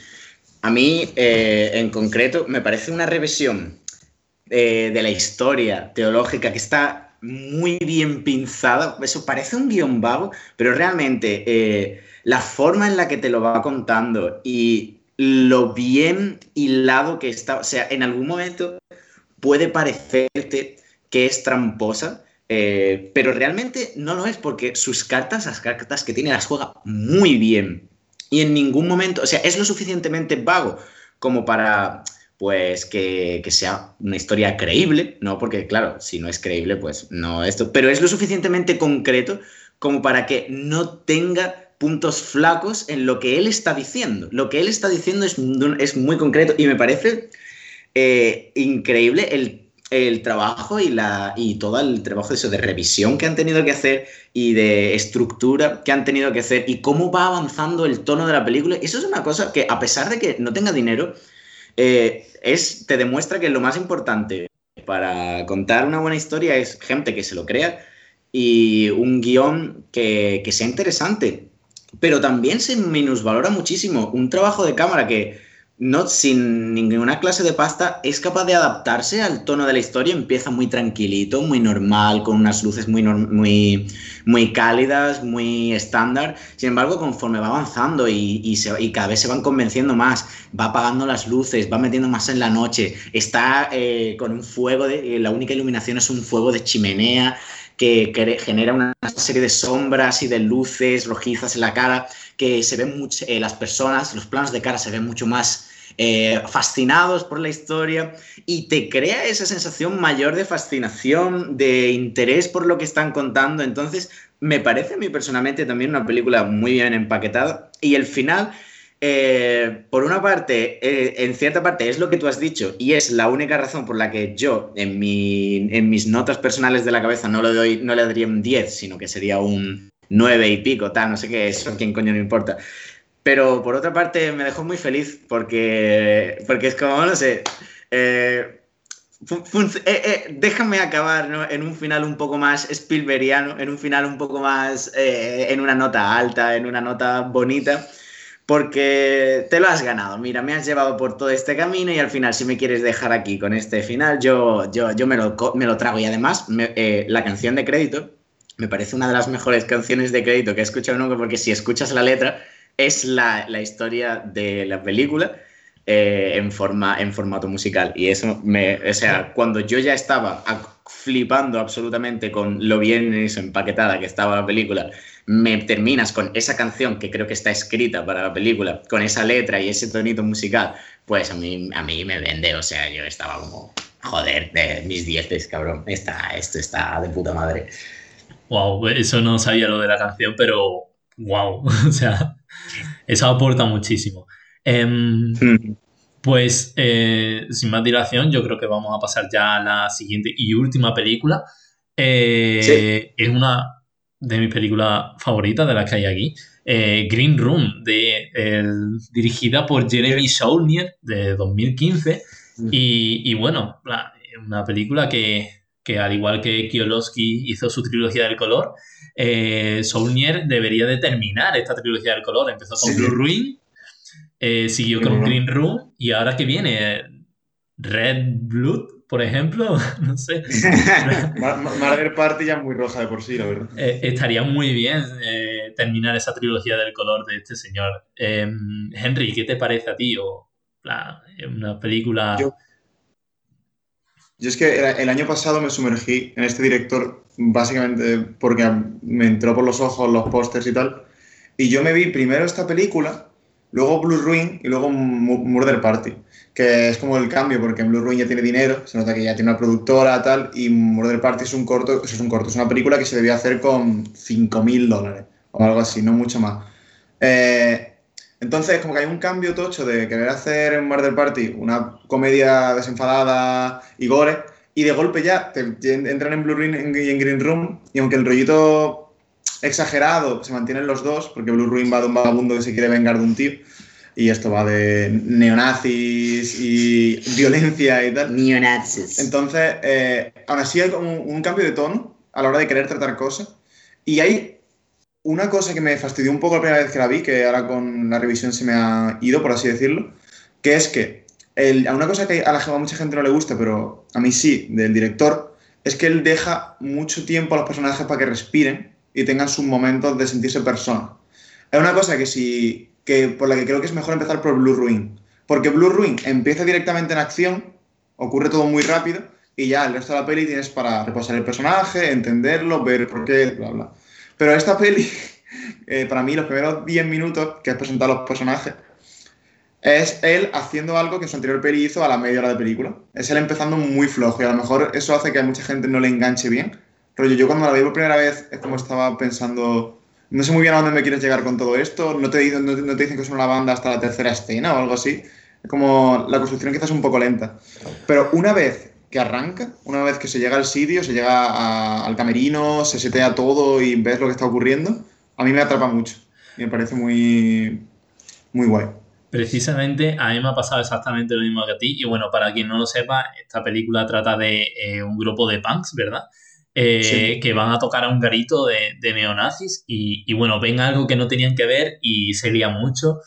A mí, eh, en concreto, me parece una revisión eh, de la historia teológica que está muy bien pinzada. Eso parece un guion vago, pero realmente eh, la forma en la que te lo va contando y lo bien hilado que está, o sea, en algún momento puede parecerte que es tramposa, eh, pero realmente no lo es porque sus cartas, las cartas que tiene, las juega muy bien. Y en ningún momento, o sea, es lo suficientemente vago como para pues que, sea una historia creíble, ¿no? Porque claro, si no es creíble, pues no esto, pero es lo suficientemente concreto como para que no tenga puntos flacos en lo que él está diciendo. Lo que él está diciendo es, muy concreto y me parece eh, increíble el, trabajo y, todo el trabajo de, revisión que han tenido que hacer y de estructura que han tenido que hacer y cómo va avanzando el tono de la película. Eso es una cosa que a pesar de que no tenga dinero, eh, es, te demuestra que lo más importante para contar una buena historia es gente que se lo crea y un guion que sea interesante. Pero también se minusvalora muchísimo un trabajo de cámara que no sin ninguna clase de pasta, es capaz de adaptarse al tono de la historia. Empieza muy tranquilito, muy normal, con unas luces muy, muy, muy cálidas, muy estándar. Sin embargo, conforme va avanzando y, y, cada vez se van convenciendo más, va apagando las luces, va metiendo más en la noche, está eh, con un fuego, de, la única iluminación es un fuego de chimenea que genera una serie de sombras y de luces rojizas en la cara, que se ven mucho, eh, las personas, los planos de cara se ven mucho más eh, fascinados por la historia y te crea esa sensación mayor de fascinación, de interés por lo que están contando. Entonces, me parece a mí personalmente también una película muy bien empaquetada y el final... Eh, por una parte, eh, en cierta parte es lo que tú has dicho y es la única razón por la que yo en, mi, en mis notas personales de la cabeza no le, doy, no le daría un 10, sino que sería un 9 y pico, tal, no sé qué, eso a quién coño no importa. Pero por otra parte me dejó muy feliz porque, porque es como, no sé, eh, eh, eh, déjame acabar en un final un poco más Spielbergiano, en un final un poco más en una nota alta, en una nota bonita, porque te lo has ganado. Mira, me has llevado por todo este camino y al final si me quieres dejar aquí con este final, yo, yo, yo me, lo, me lo trago. Y además, la canción de crédito me parece una de las mejores canciones de crédito que he escuchado nunca, porque si escuchas la letra es la, historia de la película eh, en, forma, en formato musical. Y eso me. O sea, cuando yo ya estaba flipando absolutamente con lo bien empaquetada que estaba la película, me terminas con esa canción que creo que está escrita para la película, con esa letra y ese tonito musical, pues a mí, a mí me vende. O sea, yo estaba como. Joder, de mis dieces, cabrón. Está, esto está de puta madre. Wow, eso no sabía lo de la canción, pero wow. *laughs* O sea, eso aporta muchísimo. Em, hmm. Pues eh, sin más dilación, yo creo que vamos a pasar ya a la siguiente y última película. Eh, es una de mis películas favoritas de las que hay aquí. Eh, Green Room, de, dirigida por Jeremy Saulnier de 2015. Hmm. Y, bueno, una película que, que, al igual que Kiolowski hizo su trilogía del color, eh, Saulnier debería de terminar esta trilogía del color. Empezó con Blue Ruin, eh, siguió con Green Room y ahora que viene Red Blood, por ejemplo, *laughs* no sé. *laughs* Murder Party ya es muy roja de por sí, la verdad. Eh, estaría muy bien eh, terminar esa trilogía del color de este señor. Em, Henry, ¿qué te parece a ti? O, una película... Yo es que el año pasado me sumergí en este director básicamente porque me entró por los ojos los pósters y tal. Y yo me vi primero esta película, luego Blue Ruin y luego Murder Party, que es como el cambio porque Blue Ruin ya tiene dinero, se nota que ya tiene una productora tal, y Murder Party es un corto, es un corto, es una película que se debía hacer con 5.000 dólares o algo así, no mucho más. Eh, entonces, como que hay un cambio tocho de querer hacer en Murder Party una comedia desenfadada y gore, y de golpe ya te, entran en Blue Ring y en Green Room, y aunque el rollito exagerado se mantienen los dos, porque Blue Ring va de un vagabundo que se quiere vengar de un tío, y esto va de neonazis y violencia y tal. Neonazis. Entonces, eh, aún así hay como un cambio de tono a la hora de querer tratar cosas, y hay una cosa que me fastidió un poco la primera vez que la vi, que ahora con la revisión se me ha ido, por así decirlo, que es que el, una cosa que a, la, a mucha gente no le gusta, pero a mí sí, del director, es que él deja mucho tiempo a los personajes para que respiren y tengan sus momentos de sentirse persona. Es una cosa que sí, que por la que creo que es mejor empezar por Blue Ruin. Porque Blue Ruin empieza directamente en acción, ocurre todo muy rápido, y ya el resto de la peli tienes para reposar el personaje, entenderlo, ver por qué, bla, bla. Pero esta peli, *laughs* eh, para mí, los primeros 10 minutos que es presentar los personajes, es él haciendo algo que su anterior peli hizo a la media hora de película. Es él empezando muy flojo y a lo mejor eso hace que a mucha gente no le enganche bien. Pero yo, cuando la vi por primera vez es como estaba pensando, no sé muy bien a dónde me quieres llegar con todo esto, no te, dicen, no, te dicen que es una banda hasta la tercera escena o algo así. Como la construcción quizás un poco lenta. Pero una vez que arranca, una vez que se llega al sitio, se llega al camerino, se setea todo y ves lo que está ocurriendo, a mí me atrapa mucho. Y me parece muy, muy guay. Precisamente a mí me ha pasado exactamente lo mismo que a ti. Y bueno, para quien no lo sepa, esta película trata de eh, un grupo de punks, ¿verdad? Eh, que van a tocar a un garito de, neonazis y, y, bueno, ven algo que no tenían que ver y se lía mucho.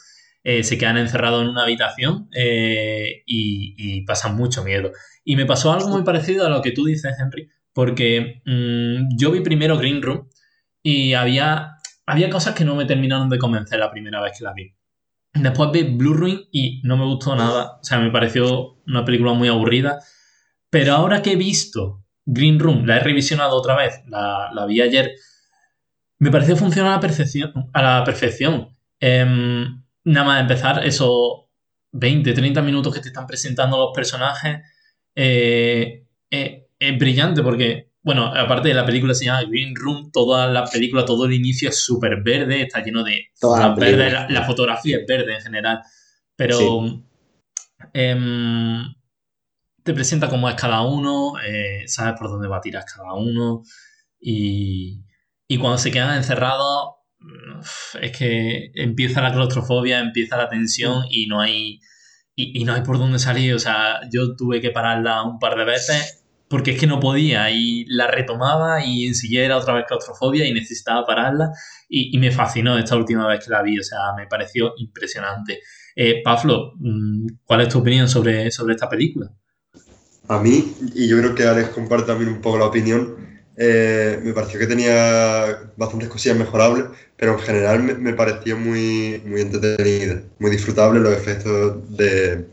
Eh, se quedan encerrados en una habitación y, y, pasan mucho miedo. Y me pasó algo muy parecido a lo que tú dices, Henry, porque mm, yo vi primero Green Room y había, había cosas que no me terminaron de convencer la primera vez que la vi. Después vi Blue Ruin y no me gustó nada. O sea, me pareció una película muy aburrida. Pero ahora que he visto Green Room, la he revisionado otra vez, la, la vi ayer, me parece que funciona a la perfección. A la perfección. Em, nada más empezar, esos 20, 30 minutos que te están presentando los personajes, eh, eh, es brillante porque, bueno, aparte de la película se llama Green Room, toda la película, todo el inicio es súper verde, está lleno de Toda la, la fotografía es verde en general, pero em, te presenta cómo es cada uno, eh, sabes por dónde va a tirar cada uno y, y cuando se quedan encerrados es que empieza la claustrofobia, empieza la tensión y no hay y, y no hay por dónde salir. O sea, yo tuve que pararla un par de veces porque es que no podía y la retomaba y enseguida era otra vez claustrofobia y necesitaba pararla y, y me fascinó esta última vez que la vi. O sea, me pareció impresionante. Eh, Pablo, mm, ¿cuál es tu opinión sobre, sobre esta película? A mí, y yo creo que Alex comparte también un poco la opinión, eh, me pareció que tenía bastantes cosillas mejorables, pero en general me, me pareció muy, muy entretenida, muy disfrutable los efectos de,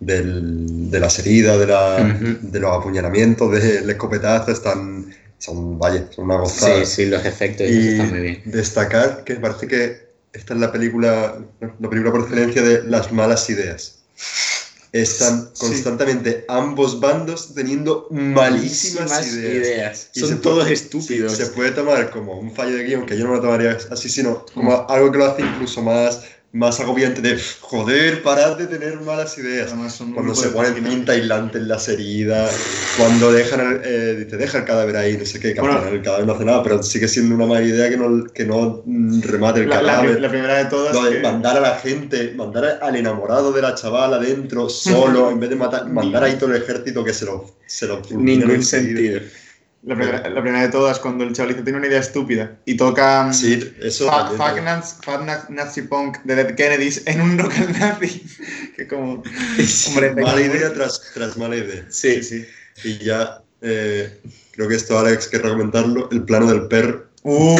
del- de las heridas, de, la- Ujú. de los apuñalamientos, del escopetazo, están, son, vaya, son una gozada. Sí, sí, los efectos y están muy bien. destacar que parece que esta es la película, la película por excelencia de las malas ideas. Están Sí. constantemente ambos bandos teniendo malísimas, Malísimas ideas. Y Son todos puede- estúpidos. Se puede tomar como un fallo de guion, que yo no lo tomaría así, sino como algo que lo hace incluso más, más agobiante de joder, parad de tener malas ideas. Cuando se ponen tinta aislante en las heridas, cuando dejan el, eh, dice, deja el cadáver ahí, no sé qué, Bueno. el cadáver no hace nada, pero sigue siendo una mala idea que no, que no mm, remate el La, cadáver. la primera de todas. Lo de que- mandar a la gente, mandar al enamorado de la chavala adentro solo, *laughs* en vez de matar, mandar ahí todo el ejército que se lo, se lo Ningún enseguida. sentido. La primera, la primera de todas, cuando el chaval dice tiene una idea estúpida y toca mm, Sí, eso Fa- Fuck. Nazi, Nazi Punk de Dead Kennedys en un local nazi. *laughs* que como. *laughs* Hombre, Mala idea tras, tras mala idea. Sí, sí. Y ya, eh, creo que esto Alex querrá comentarlo, el plano del perro. Uh,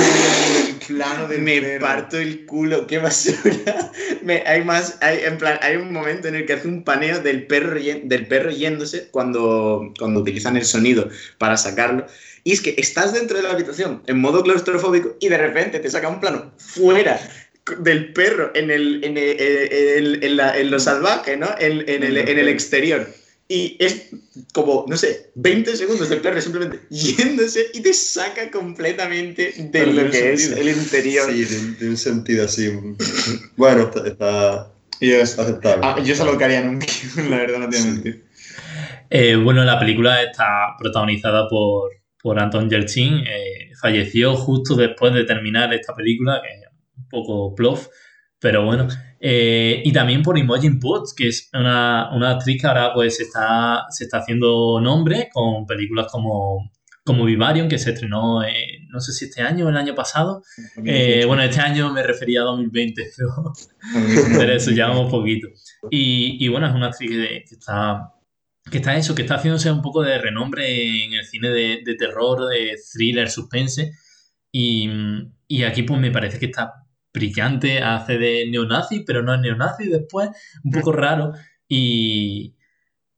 plano del Me perro. parto el culo, qué basura. *laughs* Me, hay más, hay, en plan, hay un momento en el que hace un paneo del perro, del perro yéndose cuando, cuando utilizan el sonido para sacarlo. Y es que estás dentro de la habitación en modo claustrofóbico y de repente te saca un plano fuera del perro en, el, en, el- en el- en la- en lo salvaje, ¿no? En, en el, en el exterior. Y es como, no sé, 20 segundos del perro simplemente yéndose y te saca completamente de lo tiene que es sentido. el interior. Sí, de, un- de un sentido así. Bueno, está, está Y es, aceptable. ah, yo se lo que haría en un guion, la verdad, no te voy a mentir. Eh, bueno, la película está protagonizada por, por Anton Yelchin. eh, falleció justo después de terminar esta película, que es un poco plof, pero bueno. Eh, y también por Imogen Poots, que es una, una actriz que ahora pues se está, se está haciendo nombre con películas como, como Vivarium, que se estrenó, eh, no sé si este año o el año pasado. Eh, bueno, este año me refería a 2020, *laughs* pero pero eso ya vamos poquito. Y, y bueno, es una actriz que, que está que está eso, que está haciéndose un poco de renombre en el cine de, de terror, de thriller, suspense. Y, y aquí pues me parece que está brillante, hace de neonazi, pero no es neonazi después, un poco raro. Y,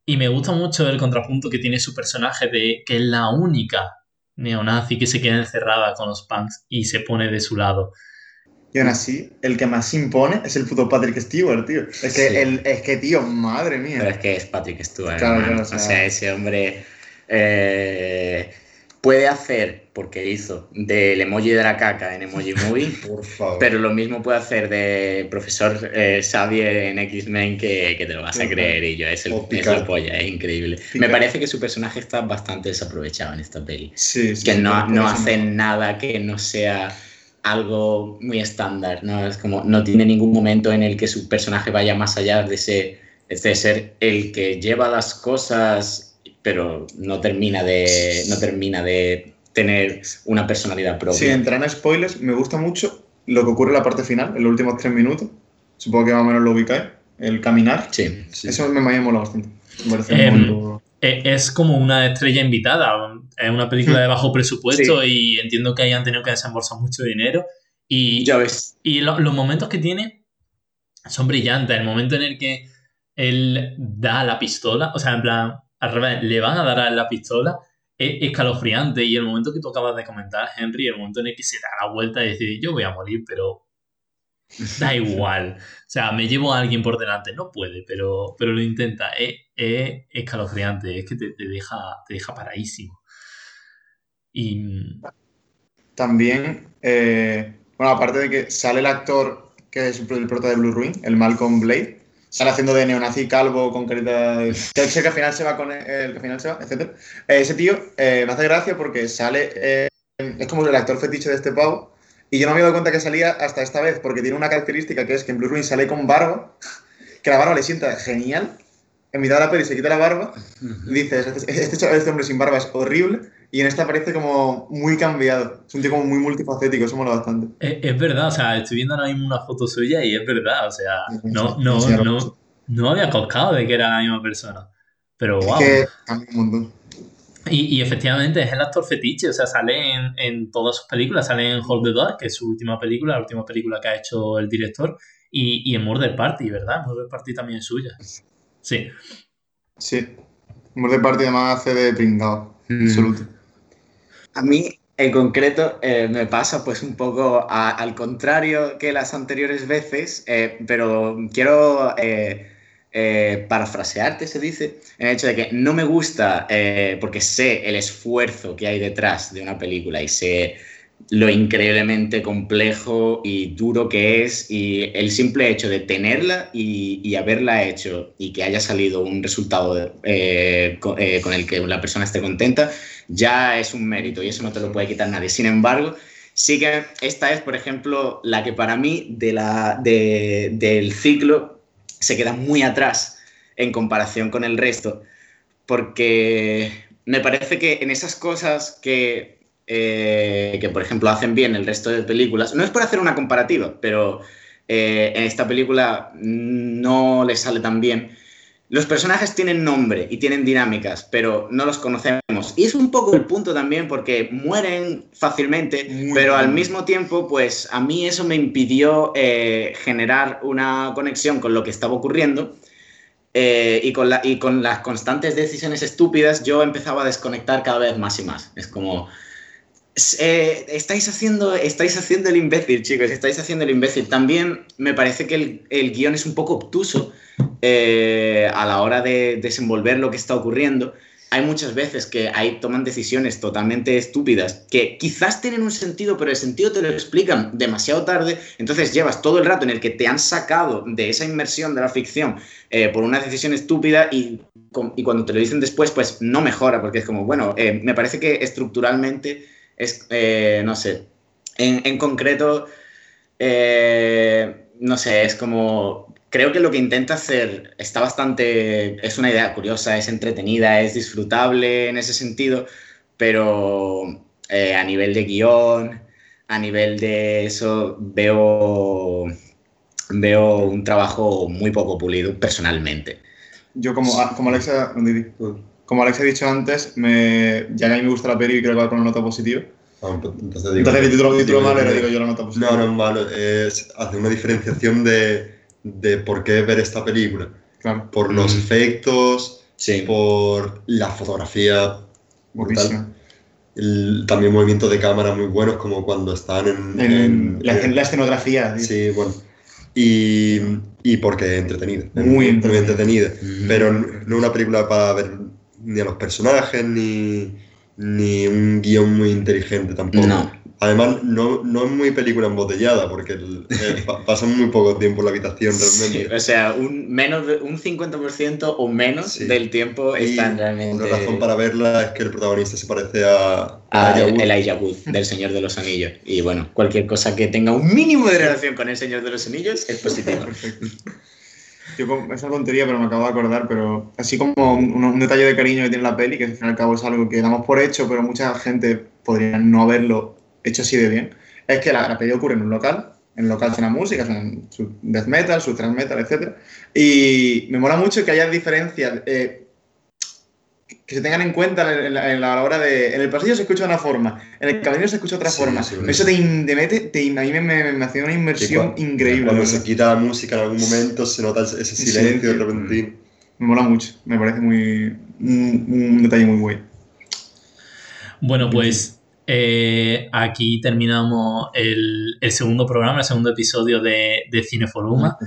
y me gusta mucho el contrapunto que tiene su personaje de que es la única neonazi que se queda encerrada con los punks y se pone de su lado. Y aún así, el que más impone es el puto Patrick Stewart, tío. Es que, Sí. el, es que tío, madre mía. Pero es que es Patrick Stewart. Claro, claro, o o, sea- sea, ese hombre eh, puede hacer, porque hizo, del emoji de la caca en Emoji Movie, *laughs* Por favor. pero lo mismo puede hacer de profesor eh, Xavier en X-Men que, que te lo vas a creer y yo. Es, el, O es la polla, es increíble. Me parece que su personaje está bastante desaprovechado en esta peli. Sí, sí, que sí, no, no hace nada que no sea algo muy estándar, ¿no? Es como, no tiene ningún momento en el que su personaje vaya más allá de, ese, de ser el que lleva las cosas, pero no termina de, no termina de tener una personalidad propia. Sin entrar en spoilers, me gusta mucho lo que ocurre en la parte final, en los últimos tres minutos. Supongo que más o menos lo ubicáis. El caminar. Sí. Sí. Eso me, me mola bastante. Me parece Em, muy- Eh, Es como una estrella invitada, es una película de bajo presupuesto y entiendo que hayan tenido que desembolsar mucho dinero. Y, Ya ves. y lo- los momentos que tiene son brillantes. El momento en el que él da la pistola, o sea, en plan, al revés, le van a dar a la pistola es escalofriante y el momento que tú acabas de comentar, Henry, el momento en el que se da la vuelta y dice, yo voy a morir, pero da *laughs* igual. O sea, me llevo a alguien por delante, no puede, pero, pero lo intenta. Es, es escalofriante, es que te, te deja, te deja paradísimo. Y... También, eh, bueno, aparte de que sale el actor que es el prota de Blue Ruin, el Malcolm Blade, sale haciendo de neonazi calvo con carita. Que sé que al final se va con el, que al final se va, etc. ese tío eh, me hace gracia porque sale... Eh, es como el actor fetiche de este pavo. Y yo no me he dado cuenta que salía hasta esta vez porque tiene una característica que es que en Blue Ruin sale con barba, que la barba le sienta genial. En mitad de la peli se quita la barba y dices, este, este, este hombre sin barba es horrible y en esta parece como muy cambiado. Es un tío como muy multifacético, eso mola bastante. Es, verdad, o sea, estoy viendo ahora mismo una foto suya y es verdad, o sea, no, no, no, no había coscado de que era la misma persona. Pero wow. que cambia un montón. Y, y, efectivamente es el actor fetiche, o sea, sale en, en todas sus películas, sale en Hold the Door, que es su última película, la última película que ha hecho el director, y, y en Murder Party, ¿verdad? Murder Party también es suya. Sí. Sí. Murder Party además hace de pringado, mm. absoluto. A mí, en concreto, eh, me pasa pues un poco al contrario que las anteriores veces, eh, pero quiero eh, parafrasearte, se dice, en el hecho de que no me gusta porque sé el esfuerzo que hay detrás de una película y sé lo increíblemente complejo y duro que es y el simple hecho de tenerla y, haberla hecho y que haya salido un resultado con, el que la persona esté contenta, ya es un mérito y eso no te lo puede quitar nadie. Sin embargo, sí que esta es, por ejemplo, la que para mí de la, del ciclo se queda muy atrás en comparación con el resto, porque me parece que en esas cosas que, eh, que por ejemplo, hacen bien el resto de películas, no es por hacer una comparativa, pero eh, en esta película no le sale tan bien los personajes tienen nombre y tienen dinámicas, pero no los conocemos. Y es un poco el punto también porque mueren fácilmente, pero al mismo tiempo, pues a mí eso me impidió eh, generar una conexión con lo que estaba ocurriendo. Eh, y, con la, y con las constantes decisiones estúpidas, yo empezaba a desconectar cada vez más y más. Es como, eh, estáis, haciendo, estáis haciendo el imbécil, chicos, estáis haciendo el imbécil. También me parece que el, el guion es un poco obtuso eh, a la hora de desenvolver lo que está ocurriendo. Hay muchas veces que ahí toman decisiones totalmente estúpidas que quizás tienen un sentido, pero el sentido te lo explican demasiado tarde. Entonces llevas todo el rato en el que te han sacado de esa inmersión de la ficción eh, por una decisión estúpida y, cuando te lo dicen después, pues no mejora, porque es como, bueno, me parece que estructuralmente es, no sé, en, en concreto, no sé, es como creo que lo que intenta hacer está bastante, es una idea curiosa, es entretenida, es disfrutable en ese sentido, pero eh, a nivel de guion, a nivel de eso, veo, veo un trabajo muy poco pulido personalmente. Yo como, como Alexa, como Alex ha dicho antes, me, ya que a mí me gusta la peli y creo que va con una nota positiva. Ah, entonces, digo, entonces el título, título malo era digo yo la nota positiva. No, no es malo, es hacer una diferenciación de de por qué ver esta película. Por los mm. efectos, por la fotografía. El, también movimientos de cámara muy buenos, como cuando están en. la, escenografía. Sí, bueno. Y, y porque es entretenida. Muy, entretenida. Pero no una película para ver ni a los personajes, ni, ni un guion muy inteligente tampoco. No. Además, no, no es muy película embotellada, porque eh, pasan muy poco tiempo en la habitación realmente. o sea, un, menos de, un 50% o menos del tiempo están realmente... Una razón para verla es que el protagonista se parece a... A, el Elijah Wood, del Señor de los Anillos. Y bueno, cualquier cosa que tenga un mínimo de relación con el Señor de los Anillos es positiva. *laughs* Yo, es una tontería, pero me acabo de acordar, pero así como un, detalle de cariño que tiene la peli, que al fin y al cabo es algo que damos por hecho, pero mucha gente podría no haberlo hecho así de bien, es que la, la peli ocurre en un local, en el local suena música, suena su death metal, su thrash metal, etc. Y me mola mucho que haya diferencias, eh, que se tengan en cuenta en la, hora de... En el pasillo se escucha de una forma, en el camino se escucha de otra forma. Eso te, mete, te, a mí me, me, hace una inmersión increíble. Cuando se quita la música en algún momento se nota ese silencio de repente. Me mola mucho, me parece muy un, un detalle muy bueno. Bueno, pues eh, aquí terminamos el, el segundo programa, el segundo episodio de, de Cineforuma.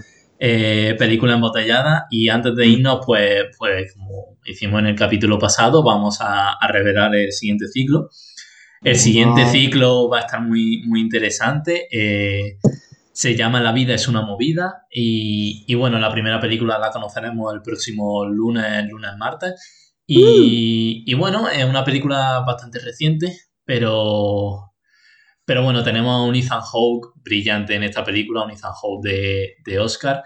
Eh, película embotellada y antes de irnos pues, pues como hicimos en el capítulo pasado vamos a, a revelar el siguiente ciclo. El siguiente ciclo va a estar muy, muy interesante. Eh, se llama La vida es una movida y, y bueno, la primera película la conoceremos el próximo lunes, lunes, martes. Y, y bueno, es una película bastante reciente pero pero bueno, tenemos a un Ethan Hawke brillante en esta película, un Ethan Hawke de, de Oscar.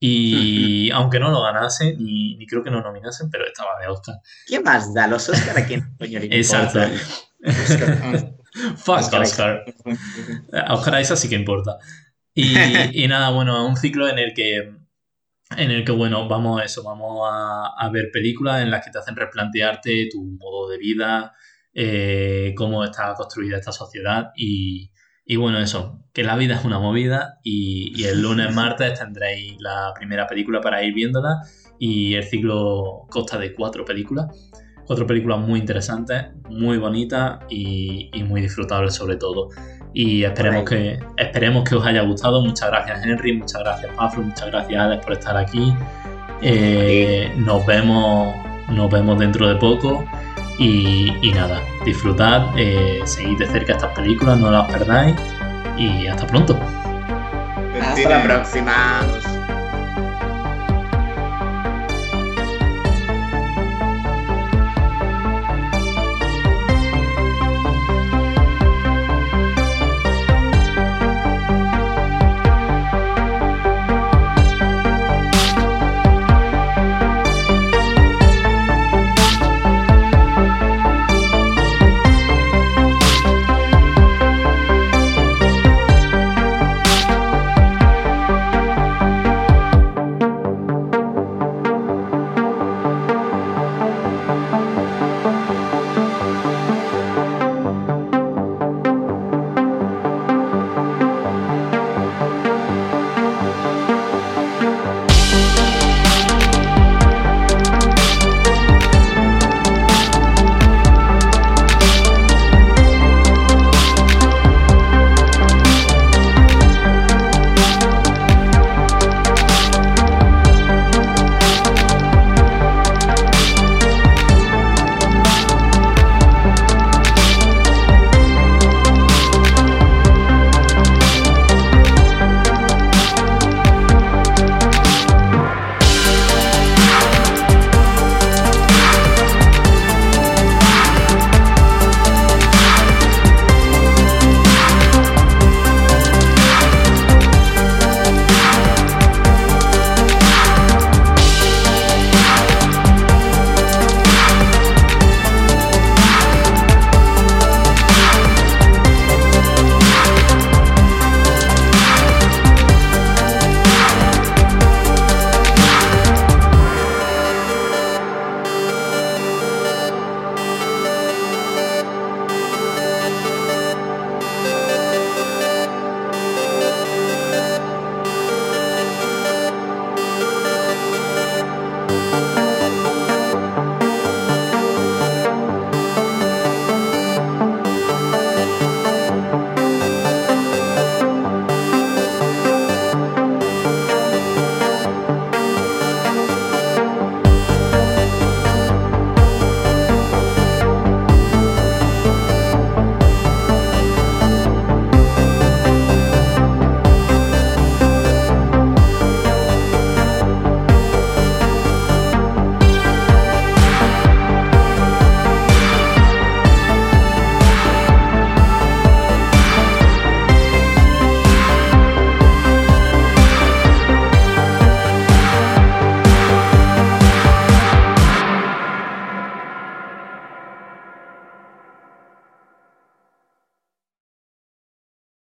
Y aunque no lo ganase, ni, ni creo que lo nominasen, pero estaba de Oscar. ¿Qué más da los Oscar a quién *laughs* coño le? Exacto. Ah, *laughs* Fuck Oscar Oscar. A Oscar Isaac sí que importa. Y, y nada, bueno, es un ciclo en el que, en el que bueno, vamos a eso, vamos a, a ver películas en las que te hacen replantearte tu modo de vida, eh, cómo está construida esta sociedad y, y bueno, eso, que la vida es una movida y, y el lunes, martes tendréis la primera película para ir viéndola y el ciclo consta de cuatro películas. Cuatro películas muy interesantes, muy bonitas y, y muy disfrutables sobre todo. Y esperemos que, esperemos que os haya gustado. Muchas gracias Henry, muchas gracias Paflo, muchas gracias Alex por estar aquí. Eh, nos vemos, nos vemos dentro de poco. Y, y nada, disfrutad, eh, seguid de cerca estas películas, no las perdáis. Y hasta pronto. Hasta la próxima.